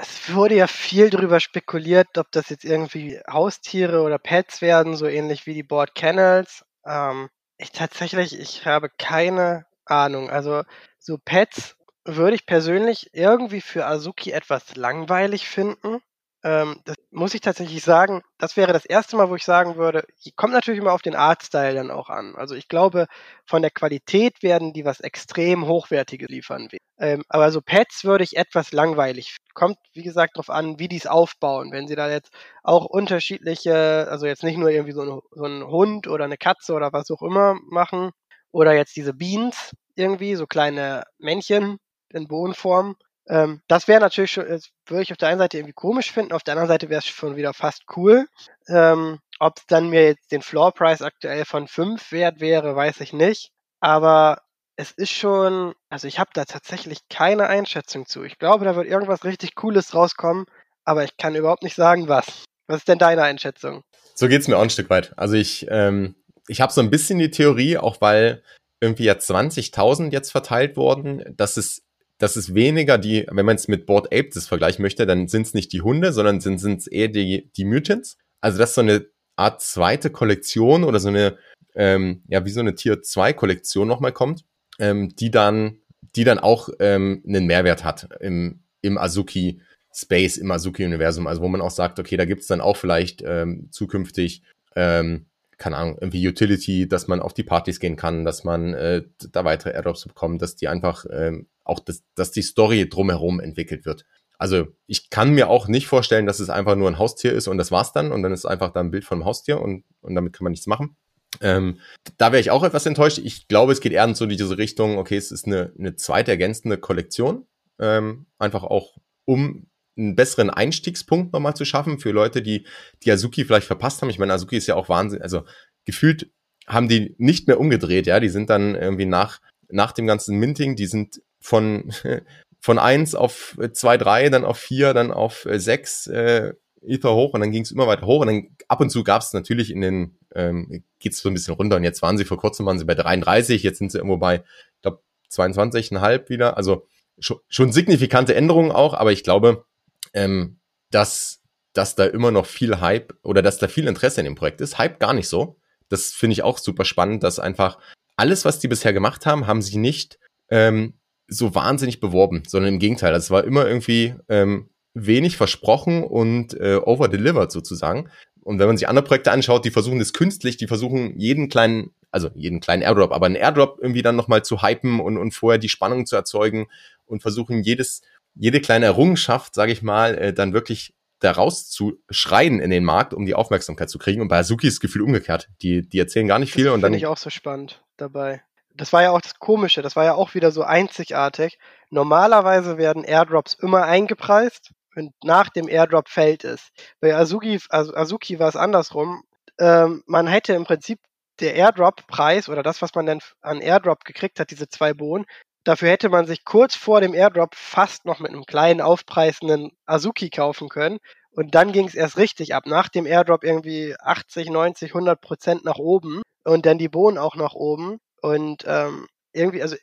Speaker 2: es wurde ja viel darüber spekuliert, ob das jetzt irgendwie Haustiere oder Pets werden, so ähnlich wie die Board Kennels. Ähm, ich tatsächlich, ich habe keine Ahnung. Also so Pets würde ich persönlich irgendwie für Azuki etwas langweilig finden. Ähm, das muss ich tatsächlich sagen, das wäre das erste Mal, wo ich sagen würde, kommt natürlich immer auf den Artstyle dann auch an. Also ich glaube, von der Qualität werden die was extrem Hochwertiges liefern. Ähm, aber so Pets würde ich etwas langweilig. Kommt, wie gesagt, darauf an, wie die es aufbauen. Wenn sie da jetzt auch unterschiedliche, also jetzt nicht nur irgendwie so ein, so ein Hund oder eine Katze oder was auch immer machen, oder jetzt diese Beans irgendwie, so kleine Männchen in Bohnenform, ähm, das wäre natürlich schon, würde ich auf der einen Seite irgendwie komisch finden, auf der anderen Seite wäre es schon wieder fast cool. Ähm, Ob es dann mir jetzt den Floor Price aktuell von 5 wert wäre, weiß ich nicht. Aber es ist schon, also ich habe da tatsächlich keine Einschätzung zu. Ich glaube, da wird irgendwas richtig Cooles rauskommen, aber ich kann überhaupt nicht sagen, was. Was ist denn deine Einschätzung?
Speaker 1: So geht es mir auch ein Stück weit. Also ich, ähm, ich habe so ein bisschen die Theorie, auch weil irgendwie ja 20.000 jetzt verteilt wurden, dass es das ist weniger die, wenn man es mit Board Ape das vergleichen möchte, dann sind es nicht die Hunde, sondern sind es eher die, die Mutants. Also das ist so eine Art zweite Kollektion oder so eine, ähm, ja, wie so eine Tier 2 Kollektion nochmal kommt, ähm, die dann, die dann auch ähm, einen Mehrwert hat im, im Azuki Space, im Azuki Universum. Also wo man auch sagt, okay, da gibt's dann auch vielleicht ähm, zukünftig ähm, keine Ahnung, irgendwie Utility, dass man auf die Partys gehen kann, dass man äh, da weitere Airdrops bekommt, dass die einfach ähm, auch, das, dass die Story drumherum entwickelt wird. Also ich kann mir auch nicht vorstellen, dass es einfach nur ein Haustier ist und das war's dann und dann ist einfach da ein Bild von Haustier und, und damit kann man nichts machen. Ähm, da wäre ich auch etwas enttäuscht. Ich glaube, es geht eher in so diese Richtung, okay, es ist eine, eine zweite ergänzende Kollektion. Ähm, einfach auch, um einen besseren Einstiegspunkt nochmal zu schaffen für Leute, die die Azuki vielleicht verpasst haben. Ich meine, Azuki ist ja auch Wahnsinn, also gefühlt haben die nicht mehr umgedreht, ja, die sind dann irgendwie nach nach dem ganzen Minting, die sind von von eins auf zwei drei dann auf vier dann auf sechs äh, Ether hoch und dann ging es immer weiter hoch. Und dann ab und zu gab es natürlich in den ähm, geht so ein bisschen runter und jetzt waren sie vor kurzem waren sie bei 33, jetzt sind sie irgendwo bei ich glaube 22,5 wieder, also schon, schon signifikante Änderungen auch, aber ich glaube, ähm, dass, dass da immer noch viel Hype oder dass da viel Interesse in dem Projekt ist. Hype gar nicht so. Das finde ich auch super spannend, dass einfach alles, was die bisher gemacht haben, haben sie nicht ähm, so wahnsinnig beworben, sondern im Gegenteil. Also es war immer irgendwie ähm, wenig versprochen und äh, over-delivered sozusagen. Und wenn man sich andere Projekte anschaut, die versuchen das künstlich, die versuchen jeden kleinen, also jeden kleinen Airdrop, aber einen Airdrop irgendwie dann nochmal zu hypen und, und vorher die Spannung zu erzeugen und versuchen jedes jede kleine Errungenschaft, sage ich mal, äh, dann wirklich daraus zu schreien in den Markt, um die Aufmerksamkeit zu kriegen. Und bei Azuki ist das Gefühl umgekehrt. Die, die erzählen gar nicht viel. Das
Speaker 2: und
Speaker 1: dann
Speaker 2: finde ich auch so spannend dabei. Das war ja auch das Komische, das war ja auch wieder so einzigartig. Normalerweise werden Airdrops immer eingepreist und nach dem Airdrop fällt es. Bei Azuki, also Azuki war es andersrum. Ähm, man hätte im Prinzip der Airdrop-Preis oder das, was man dann an Airdrop gekriegt hat, diese zwei Bohnen, Dafür hätte man sich kurz vor dem Airdrop fast noch mit einem kleinen aufpreisenden Azuki kaufen können. Und dann ging es erst richtig ab. Nach dem Airdrop irgendwie 80, 90, 100 Prozent nach oben und dann die Bohnen auch nach oben. Und ähm, irgendwie, also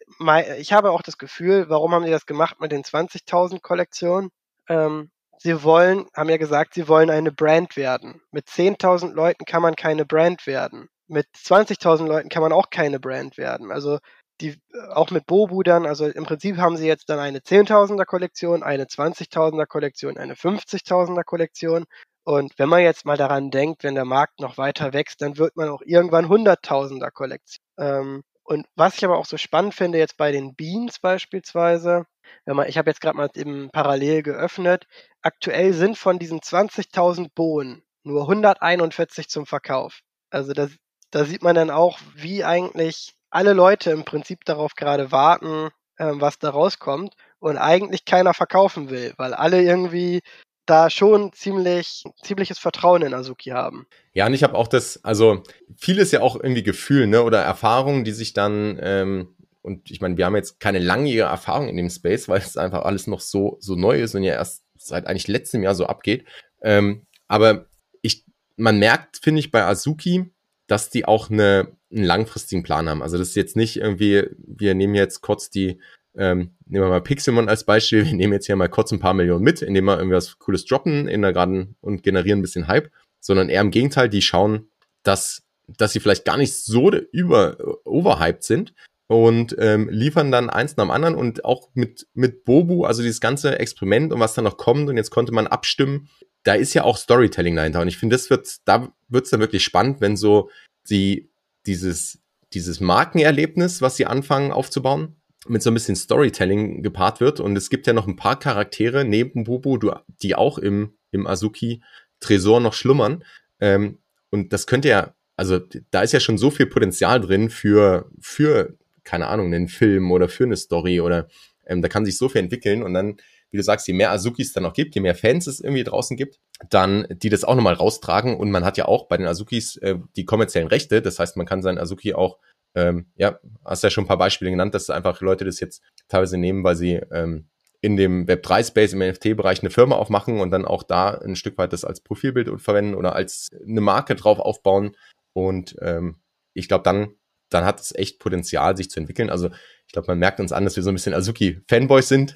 Speaker 2: ich habe auch das Gefühl, warum haben die das gemacht mit den 20.000 Kollektionen? Ähm, sie wollen, haben ja gesagt, sie wollen eine Brand werden. Mit 10.000 Leuten kann man keine Brand werden. Mit 20.000 Leuten kann man auch keine Brand werden. Also die auch mit Bobu dann, also im Prinzip haben sie jetzt dann eine 10.000er Kollektion, eine 20.000er Kollektion, eine 50.000er Kollektion. Und wenn man jetzt mal daran denkt, wenn der Markt noch weiter wächst, dann wird man auch irgendwann 100.000er Kollektion. Ähm, und was ich aber auch so spannend finde jetzt bei den Beans beispielsweise, wenn man, ich habe jetzt gerade mal eben parallel geöffnet, aktuell sind von diesen 20.000 Bohnen nur 141 zum Verkauf. Also das, da sieht man dann auch, wie eigentlich alle Leute im Prinzip darauf gerade warten, ähm, was da rauskommt und eigentlich keiner verkaufen will, weil alle irgendwie da schon ziemlich ziemliches Vertrauen in Azuki haben.
Speaker 1: Ja, und ich habe auch das, also vieles ja auch irgendwie Gefühl, ne, oder Erfahrungen, die sich dann ähm, und ich meine, wir haben jetzt keine langjährige Erfahrung in dem Space, weil es einfach alles noch so so neu ist und ja erst seit eigentlich letztem Jahr so abgeht. Ähm, aber ich, man merkt, finde ich, bei Azuki, dass die auch eine, einen langfristigen Plan haben. Also das ist jetzt nicht irgendwie, wir nehmen jetzt kurz die, ähm, nehmen wir mal Pixelmon als Beispiel, wir nehmen jetzt hier mal kurz ein paar Millionen mit, indem wir irgendwie was Cooles droppen in der geraden und generieren ein bisschen Hype, sondern eher im Gegenteil, die schauen, dass, dass sie vielleicht gar nicht so über overhyped sind, und ähm, liefern dann eins nach dem anderen und auch mit, mit Bobu, also dieses ganze Experiment und was dann noch kommt und jetzt konnte man abstimmen. Da ist ja auch Storytelling dahinter und ich finde, das wird, da wird's dann wirklich spannend, wenn so die, dieses, dieses Markenerlebnis, was sie anfangen aufzubauen, mit so ein bisschen Storytelling gepaart wird und es gibt ja noch ein paar Charaktere neben Bobu, die auch im, im Azuki Tresor noch schlummern. Ähm, und das könnte ja, also da ist ja schon so viel Potenzial drin für, für keine Ahnung, einen Film oder für eine Story oder ähm, da kann sich so viel entwickeln und dann, wie du sagst, je mehr Azukis dann noch gibt, je mehr Fans es irgendwie draußen gibt, dann die das auch nochmal raustragen und man hat ja auch bei den Azukis äh, die kommerziellen Rechte, das heißt, man kann seinen Azuki auch ähm, ja, hast ja schon ein paar Beispiele genannt, dass einfach Leute das jetzt teilweise nehmen, weil sie ähm, in dem Web3-Space im NFT-Bereich eine Firma aufmachen und dann auch da ein Stück weit das als Profilbild verwenden oder als eine Marke drauf aufbauen. Und ähm, ich glaube, dann dann hat es echt Potenzial, sich zu entwickeln. Also ich glaube, man merkt uns an, dass wir so ein bisschen Azuki-Fanboys sind.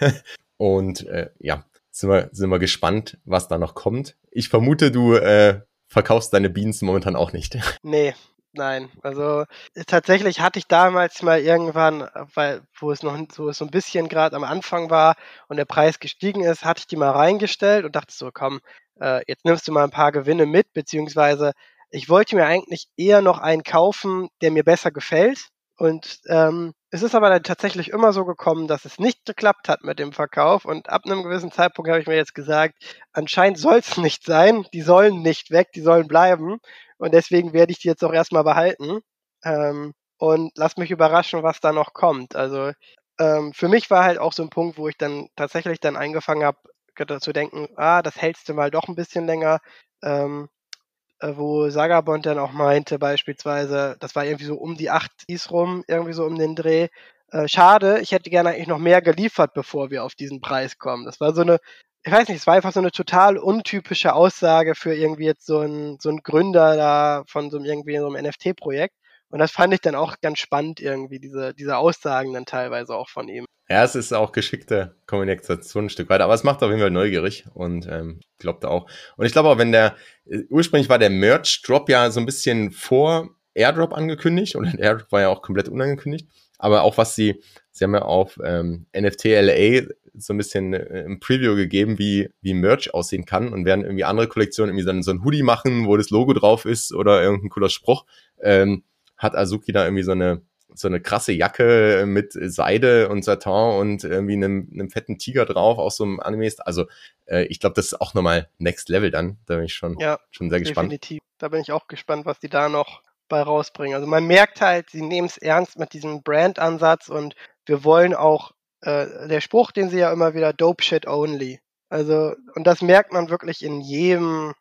Speaker 1: und äh, ja, sind wir, sind wir gespannt, was da noch kommt. Ich vermute, du äh, verkaufst deine Beans momentan auch nicht.
Speaker 2: Nee, nein. Also tatsächlich hatte ich damals mal irgendwann, weil wo es noch so, so ein bisschen gerade am Anfang war und der Preis gestiegen ist, hatte ich die mal reingestellt und dachte so, komm, äh, jetzt nimmst du mal ein paar Gewinne mit, beziehungsweise ich wollte mir eigentlich eher noch einen kaufen, der mir besser gefällt. Und ähm, es ist aber dann tatsächlich immer so gekommen, dass es nicht geklappt hat mit dem Verkauf. Und ab einem gewissen Zeitpunkt habe ich mir jetzt gesagt, anscheinend soll es nicht sein. Die sollen nicht weg, die sollen bleiben. Und deswegen werde ich die jetzt auch erstmal behalten. Ähm, und lass mich überraschen, was da noch kommt. Also ähm, für mich war halt auch so ein Punkt, wo ich dann tatsächlich dann angefangen habe, zu denken, ah, das hältst du mal doch ein bisschen länger. Ähm, äh, wo Sagabond dann auch meinte, beispielsweise, das war irgendwie so um die 8 Is rum, irgendwie so um den Dreh. Äh, schade, ich hätte gerne eigentlich noch mehr geliefert, bevor wir auf diesen Preis kommen. Das war so eine, ich weiß nicht, es war einfach so eine total untypische Aussage für irgendwie jetzt so ein, so ein Gründer da von so einem irgendwie so einem NFT-Projekt. Und das fand ich dann auch ganz spannend irgendwie, diese, diese Aussagen dann teilweise auch von ihm.
Speaker 1: Ja, es ist auch geschickte Kommunikation ein Stück weiter, aber es macht auf jeden Fall neugierig und ähm, glaubt auch. Und ich glaube auch, wenn der, äh, ursprünglich war der Merch-Drop ja so ein bisschen vor Airdrop angekündigt und Airdrop war ja auch komplett unangekündigt, aber auch was sie, sie haben ja auf ähm, NFT LA so ein bisschen äh, im Preview gegeben, wie, wie Merch aussehen kann und werden irgendwie andere Kollektionen irgendwie dann so ein Hoodie machen, wo das Logo drauf ist oder irgendein cooler Spruch. Ähm, hat Azuki da irgendwie so eine so eine krasse Jacke mit Seide und Satin und irgendwie einem, einem fetten Tiger drauf, auch so einem Anime. Also äh, ich glaube, das ist auch nochmal Next Level dann. Da bin ich schon, ja, schon sehr gespannt.
Speaker 2: Definitiv. Da bin ich auch gespannt, was die da noch bei rausbringen. Also man merkt halt, sie nehmen es ernst mit diesem Brand-Ansatz und wir wollen auch, äh, der Spruch, den sie ja immer wieder, Dope Shit Only. Also, und das merkt man wirklich in jedem,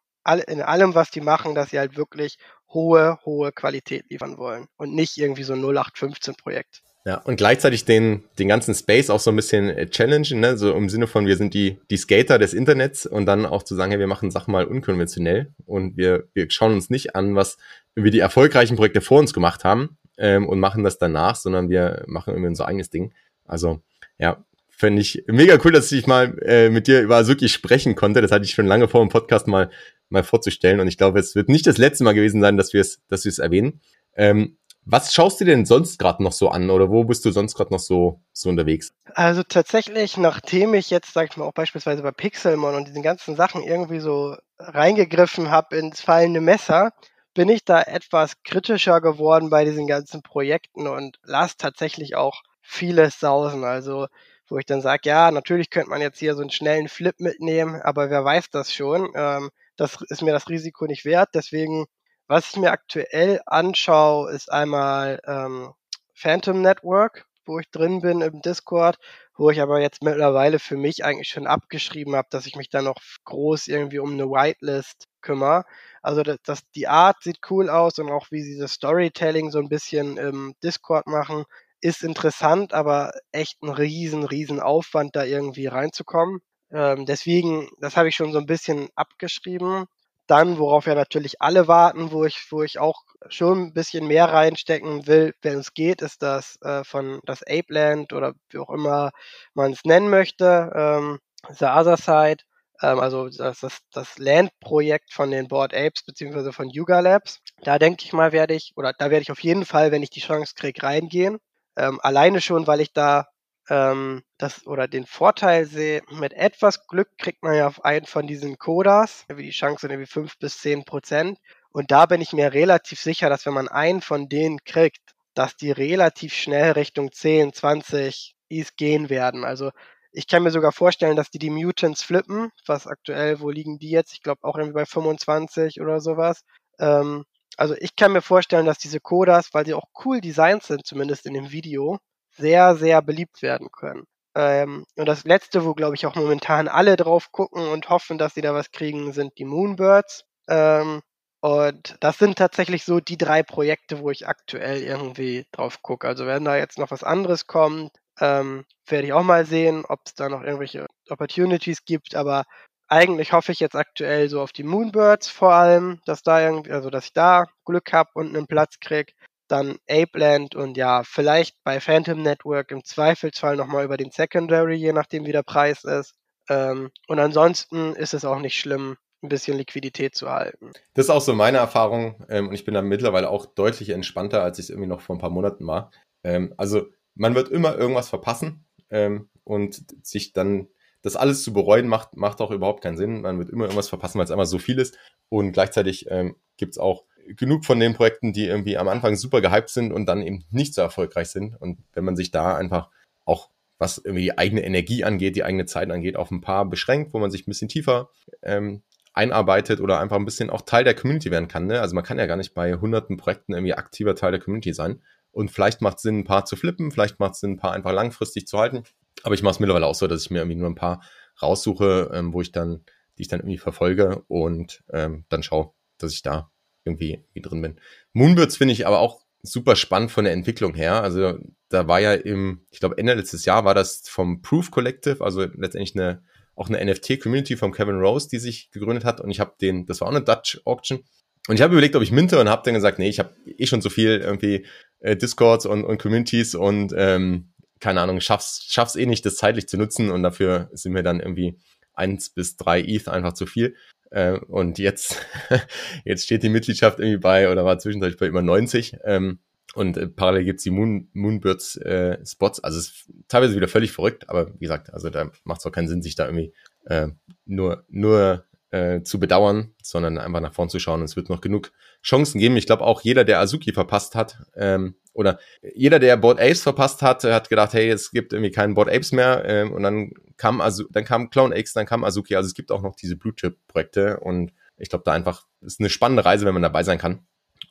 Speaker 2: in allem, was die machen, dass sie halt wirklich hohe, hohe Qualität liefern wollen und nicht irgendwie so ein 0815-Projekt.
Speaker 1: Ja, und gleichzeitig den, den ganzen Space auch so ein bisschen äh, challengen, ne? so im Sinne von, wir sind die, die Skater des Internets und dann auch zu sagen, hey, wir machen Sachen mal unkonventionell und wir, wir schauen uns nicht an, was wir die erfolgreichen Projekte vor uns gemacht haben ähm, und machen das danach, sondern wir machen irgendwie unser eigenes Ding. Also, ja, fände ich mega cool, dass ich mal äh, mit dir über Azuki sprechen konnte. Das hatte ich schon lange vor dem Podcast mal mal vorzustellen. Und ich glaube, es wird nicht das letzte Mal gewesen sein, dass wir es, dass erwähnen. Ähm, was schaust du denn sonst gerade noch so an oder wo bist du sonst gerade noch so, so unterwegs?
Speaker 2: Also tatsächlich, nachdem ich jetzt, sag ich mal, auch beispielsweise bei Pixelmon und diesen ganzen Sachen irgendwie so reingegriffen habe ins fallende Messer, bin ich da etwas kritischer geworden bei diesen ganzen Projekten und lasse tatsächlich auch vieles sausen. Also wo ich dann sage, ja, natürlich könnte man jetzt hier so einen schnellen Flip mitnehmen, aber wer weiß das schon. Ähm, das ist mir das Risiko nicht wert. Deswegen, was ich mir aktuell anschaue, ist einmal ähm, Phantom Network, wo ich drin bin im Discord, wo ich aber jetzt mittlerweile für mich eigentlich schon abgeschrieben habe, dass ich mich da noch groß irgendwie um eine Whitelist kümmere. Also das, das, die Art sieht cool aus und auch wie sie das Storytelling so ein bisschen im Discord machen, ist interessant, aber echt ein riesen, riesen Aufwand, da irgendwie reinzukommen. Ähm, deswegen, das habe ich schon so ein bisschen abgeschrieben. Dann, worauf ja natürlich alle warten, wo ich, wo ich auch schon ein bisschen mehr reinstecken will, wenn es geht, ist das äh, von das Ape Land oder wie auch immer man es nennen möchte, ähm, The Other Side. Ähm, also das, das, das Land-Projekt von den Board Apes beziehungsweise von Yuga Labs. Da denke ich mal, werde ich, oder da werde ich auf jeden Fall, wenn ich die Chance kriege, reingehen. Ähm, alleine schon, weil ich da ähm, das oder den Vorteil sehe, mit etwas Glück kriegt man ja auf einen von diesen Codas, wie die Chance irgendwie 5 bis 10 Prozent. Und da bin ich mir relativ sicher, dass wenn man einen von denen kriegt, dass die relativ schnell Richtung 10, 20 Is gehen werden. Also ich kann mir sogar vorstellen, dass die die Mutants flippen, was aktuell, wo liegen die jetzt? Ich glaube auch irgendwie bei 25 oder sowas. Ähm, also ich kann mir vorstellen, dass diese Codas, weil sie auch cool designt sind, zumindest in dem Video, sehr, sehr beliebt werden können. Ähm, und das letzte, wo glaube ich auch momentan alle drauf gucken und hoffen, dass sie da was kriegen, sind die Moonbirds. Ähm, und das sind tatsächlich so die drei Projekte, wo ich aktuell irgendwie drauf gucke. Also wenn da jetzt noch was anderes kommt, ähm, werde ich auch mal sehen, ob es da noch irgendwelche Opportunities gibt. Aber eigentlich hoffe ich jetzt aktuell so auf die Moonbirds vor allem, dass da irgendwie, also dass ich da Glück habe und einen Platz kriege dann Apeland und ja, vielleicht bei Phantom Network im Zweifelsfall nochmal über den Secondary, je nachdem wie der Preis ist. Ähm, und ansonsten ist es auch nicht schlimm, ein bisschen Liquidität zu halten.
Speaker 1: Das ist auch so meine Erfahrung ähm, und ich bin da mittlerweile auch deutlich entspannter, als ich es irgendwie noch vor ein paar Monaten war. Ähm, also man wird immer irgendwas verpassen ähm, und sich dann das alles zu bereuen macht, macht auch überhaupt keinen Sinn. Man wird immer irgendwas verpassen, weil es einfach so viel ist. Und gleichzeitig ähm, gibt es auch genug von den Projekten, die irgendwie am Anfang super gehypt sind und dann eben nicht so erfolgreich sind. Und wenn man sich da einfach auch, was irgendwie die eigene Energie angeht, die eigene Zeit angeht, auf ein paar beschränkt, wo man sich ein bisschen tiefer ähm, einarbeitet oder einfach ein bisschen auch Teil der Community werden kann. Ne? Also man kann ja gar nicht bei hunderten Projekten irgendwie aktiver Teil der Community sein. Und vielleicht macht es Sinn, ein paar zu flippen, vielleicht macht es Sinn, ein paar einfach langfristig zu halten. Aber ich mache es mittlerweile auch so, dass ich mir irgendwie nur ein paar raussuche, ähm, wo ich dann, die ich dann irgendwie verfolge und ähm, dann schaue, dass ich da irgendwie, irgendwie drin bin. Moonbirds finde ich aber auch super spannend von der Entwicklung her. Also da war ja im, ich glaube Ende letztes Jahr war das vom Proof Collective, also letztendlich eine auch eine NFT-Community von Kevin Rose, die sich gegründet hat. Und ich habe den, das war auch eine Dutch Auction. Und ich habe überlegt, ob ich minte und habe dann gesagt, nee, ich habe eh schon so viel irgendwie äh, Discords und, und Communities und ähm, keine Ahnung, schaff's, schaff's eh nicht, das zeitlich zu nutzen und dafür sind mir dann irgendwie eins bis drei ETH einfach zu viel. Äh, und jetzt, jetzt steht die Mitgliedschaft irgendwie bei, oder war zwischenzeitlich bei über 90. Ähm, und äh, parallel gibt's die Moon, Moonbirds äh, Spots. Also es ist teilweise wieder völlig verrückt, aber wie gesagt, also da macht es auch keinen Sinn, sich da irgendwie äh, nur, nur äh, zu bedauern, sondern einfach nach vorn zu schauen. Es wird noch genug Chancen geben. Ich glaube auch jeder, der Azuki verpasst hat, ähm, oder jeder, der Board Apes verpasst hat, hat gedacht, hey, es gibt irgendwie keinen Board Apes mehr. Ähm, und dann kam Azu dann kam Clone X, dann kam Azuki. Also es gibt auch noch diese Blue Chip Projekte und ich glaube, da einfach ist eine spannende Reise, wenn man dabei sein kann.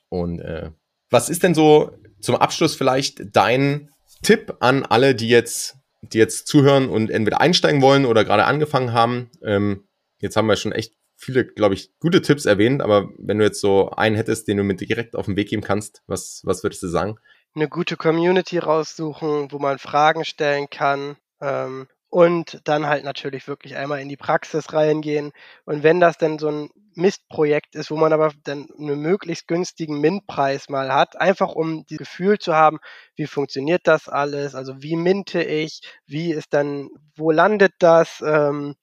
Speaker 1: Und äh, was ist denn so zum Abschluss vielleicht dein Tipp an alle, die jetzt, die jetzt zuhören und entweder einsteigen wollen oder gerade angefangen haben? Ähm, jetzt haben wir schon echt viele, glaube ich, gute Tipps erwähnt, aber wenn du jetzt so einen hättest, den du mir direkt auf den Weg geben kannst, was, was würdest du sagen?
Speaker 2: Eine gute Community raussuchen, wo man Fragen stellen kann. Ähm, und dann halt natürlich wirklich einmal in die Praxis reingehen. Und wenn das denn so ein Mistprojekt ist, wo man aber dann einen möglichst günstigen Mintpreis mal hat, einfach um das Gefühl zu haben, wie funktioniert das alles, also wie minte ich, wie ist dann, wo landet das, ähm,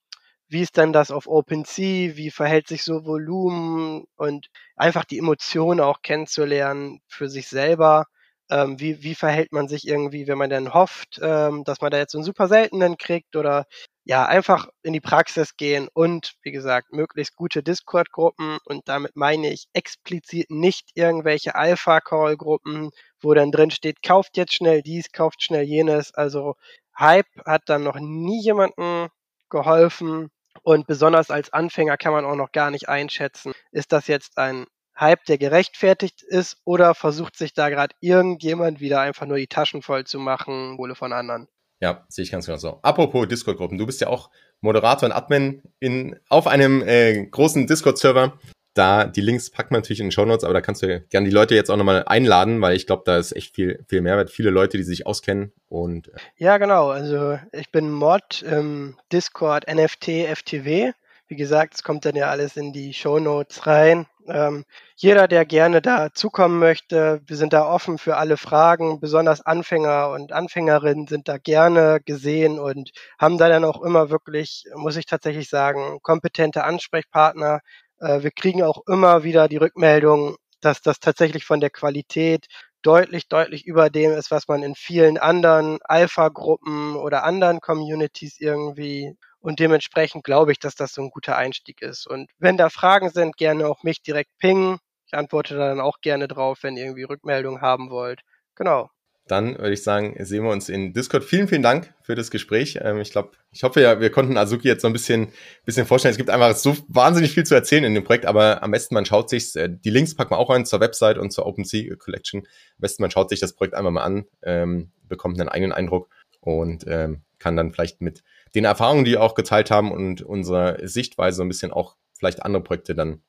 Speaker 2: wie ist denn das auf OpenSea, wie verhält sich so Volumen? Und einfach die Emotionen auch kennenzulernen für sich selber. Ähm, wie, wie verhält man sich irgendwie, wenn man dann hofft, ähm, dass man da jetzt so einen super seltenen kriegt oder ja, einfach in die Praxis gehen und wie gesagt, möglichst gute Discord-Gruppen. Und damit meine ich explizit nicht irgendwelche Alpha-Call-Gruppen, wo dann drin steht, kauft jetzt schnell dies, kauft schnell jenes. Also Hype hat dann noch nie jemanden geholfen und besonders als Anfänger kann man auch noch gar nicht einschätzen, ist das jetzt ein Hype, der gerechtfertigt ist, oder versucht sich da gerade irgendjemand wieder einfach nur die Taschen voll zu machen, Wohle von anderen?
Speaker 1: Ja, sehe ich ganz genau so. Apropos Discord-Gruppen, du bist ja auch Moderator und Admin in, auf einem äh, großen Discord-Server. Da die Links packt man natürlich in den Show Notes, aber da kannst du gerne die Leute jetzt auch nochmal einladen, weil ich glaube, da ist echt viel, viel Mehrwert. Viele Leute, die sich auskennen und. Äh
Speaker 2: ja, genau. Also ich bin Mod im Discord NFT FTW. Wie gesagt, es kommt dann ja alles in die Show Notes rein. Ähm, jeder, der gerne dazukommen möchte, wir sind da offen für alle Fragen. Besonders Anfänger und Anfängerinnen sind da gerne gesehen und haben da dann auch immer wirklich, muss ich tatsächlich sagen, kompetente Ansprechpartner. Äh, wir kriegen auch immer wieder die Rückmeldung, dass das tatsächlich von der Qualität deutlich, deutlich über dem ist, was man in vielen anderen Alpha-Gruppen oder anderen Communities irgendwie und dementsprechend glaube ich, dass das so ein guter Einstieg ist. Und wenn da Fragen sind, gerne auch mich direkt pingen. Ich antworte dann auch gerne drauf, wenn ihr irgendwie Rückmeldungen haben wollt. Genau.
Speaker 1: Dann würde ich sagen, sehen wir uns in Discord. Vielen, vielen Dank für das Gespräch. Ähm, ich glaube, ich hoffe ja, wir konnten Azuki jetzt so ein bisschen, bisschen vorstellen. Es gibt einfach so wahnsinnig viel zu erzählen in dem Projekt, aber am besten man schaut sich äh, die Links packen wir auch rein zur Website und zur OpenSea Collection. Am besten man schaut sich das Projekt einmal mal an, ähm, bekommt einen eigenen Eindruck und ähm, kann dann vielleicht mit den Erfahrungen, die auch geteilt haben und unserer Sichtweise so ein bisschen auch vielleicht andere Projekte dann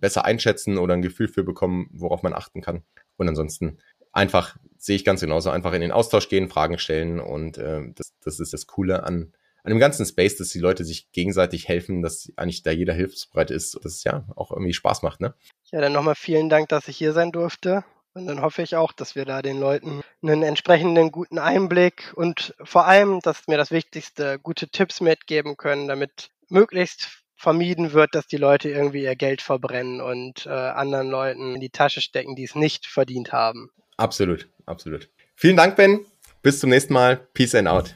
Speaker 1: besser einschätzen oder ein Gefühl für bekommen, worauf man achten kann. Und ansonsten einfach, sehe ich ganz genauso, einfach in den Austausch gehen, Fragen stellen und äh, das, das ist das Coole an, an dem ganzen Space, dass die Leute sich gegenseitig helfen, dass eigentlich da jeder hilfsbereit ist, dass es ja auch irgendwie Spaß macht, ne?
Speaker 2: Ja, dann nochmal vielen Dank, dass ich hier sein durfte. Und dann hoffe ich auch, dass wir da den Leuten einen entsprechenden guten Einblick und vor allem, dass mir das Wichtigste, gute Tipps mitgeben können, damit möglichst vermieden wird, dass die Leute irgendwie ihr Geld verbrennen und äh, anderen Leuten in die Tasche stecken, die es nicht verdient haben.
Speaker 1: Absolut, absolut. Vielen Dank, Ben. Bis zum nächsten Mal. Peace and out.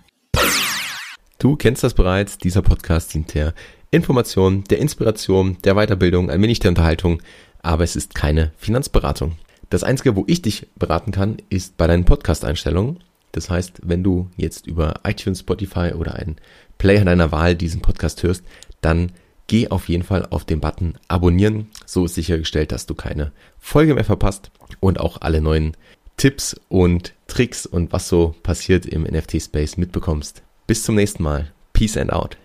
Speaker 1: Du kennst das bereits. Dieser Podcast dient der Information, der Inspiration, der Weiterbildung, ein wenig der Unterhaltung, aber es ist keine Finanzberatung. Das Einzige, wo ich dich beraten kann, ist bei deinen Podcast-Einstellungen. Das heißt, wenn du jetzt über iTunes, Spotify oder einen Player deiner Wahl diesen Podcast hörst, dann geh auf jeden Fall auf den Button abonnieren. So ist sichergestellt, dass du keine Folge mehr verpasst und auch alle neuen Tipps und Tricks und was so passiert im NFT-Space mitbekommst. Bis zum nächsten Mal. Peace and out.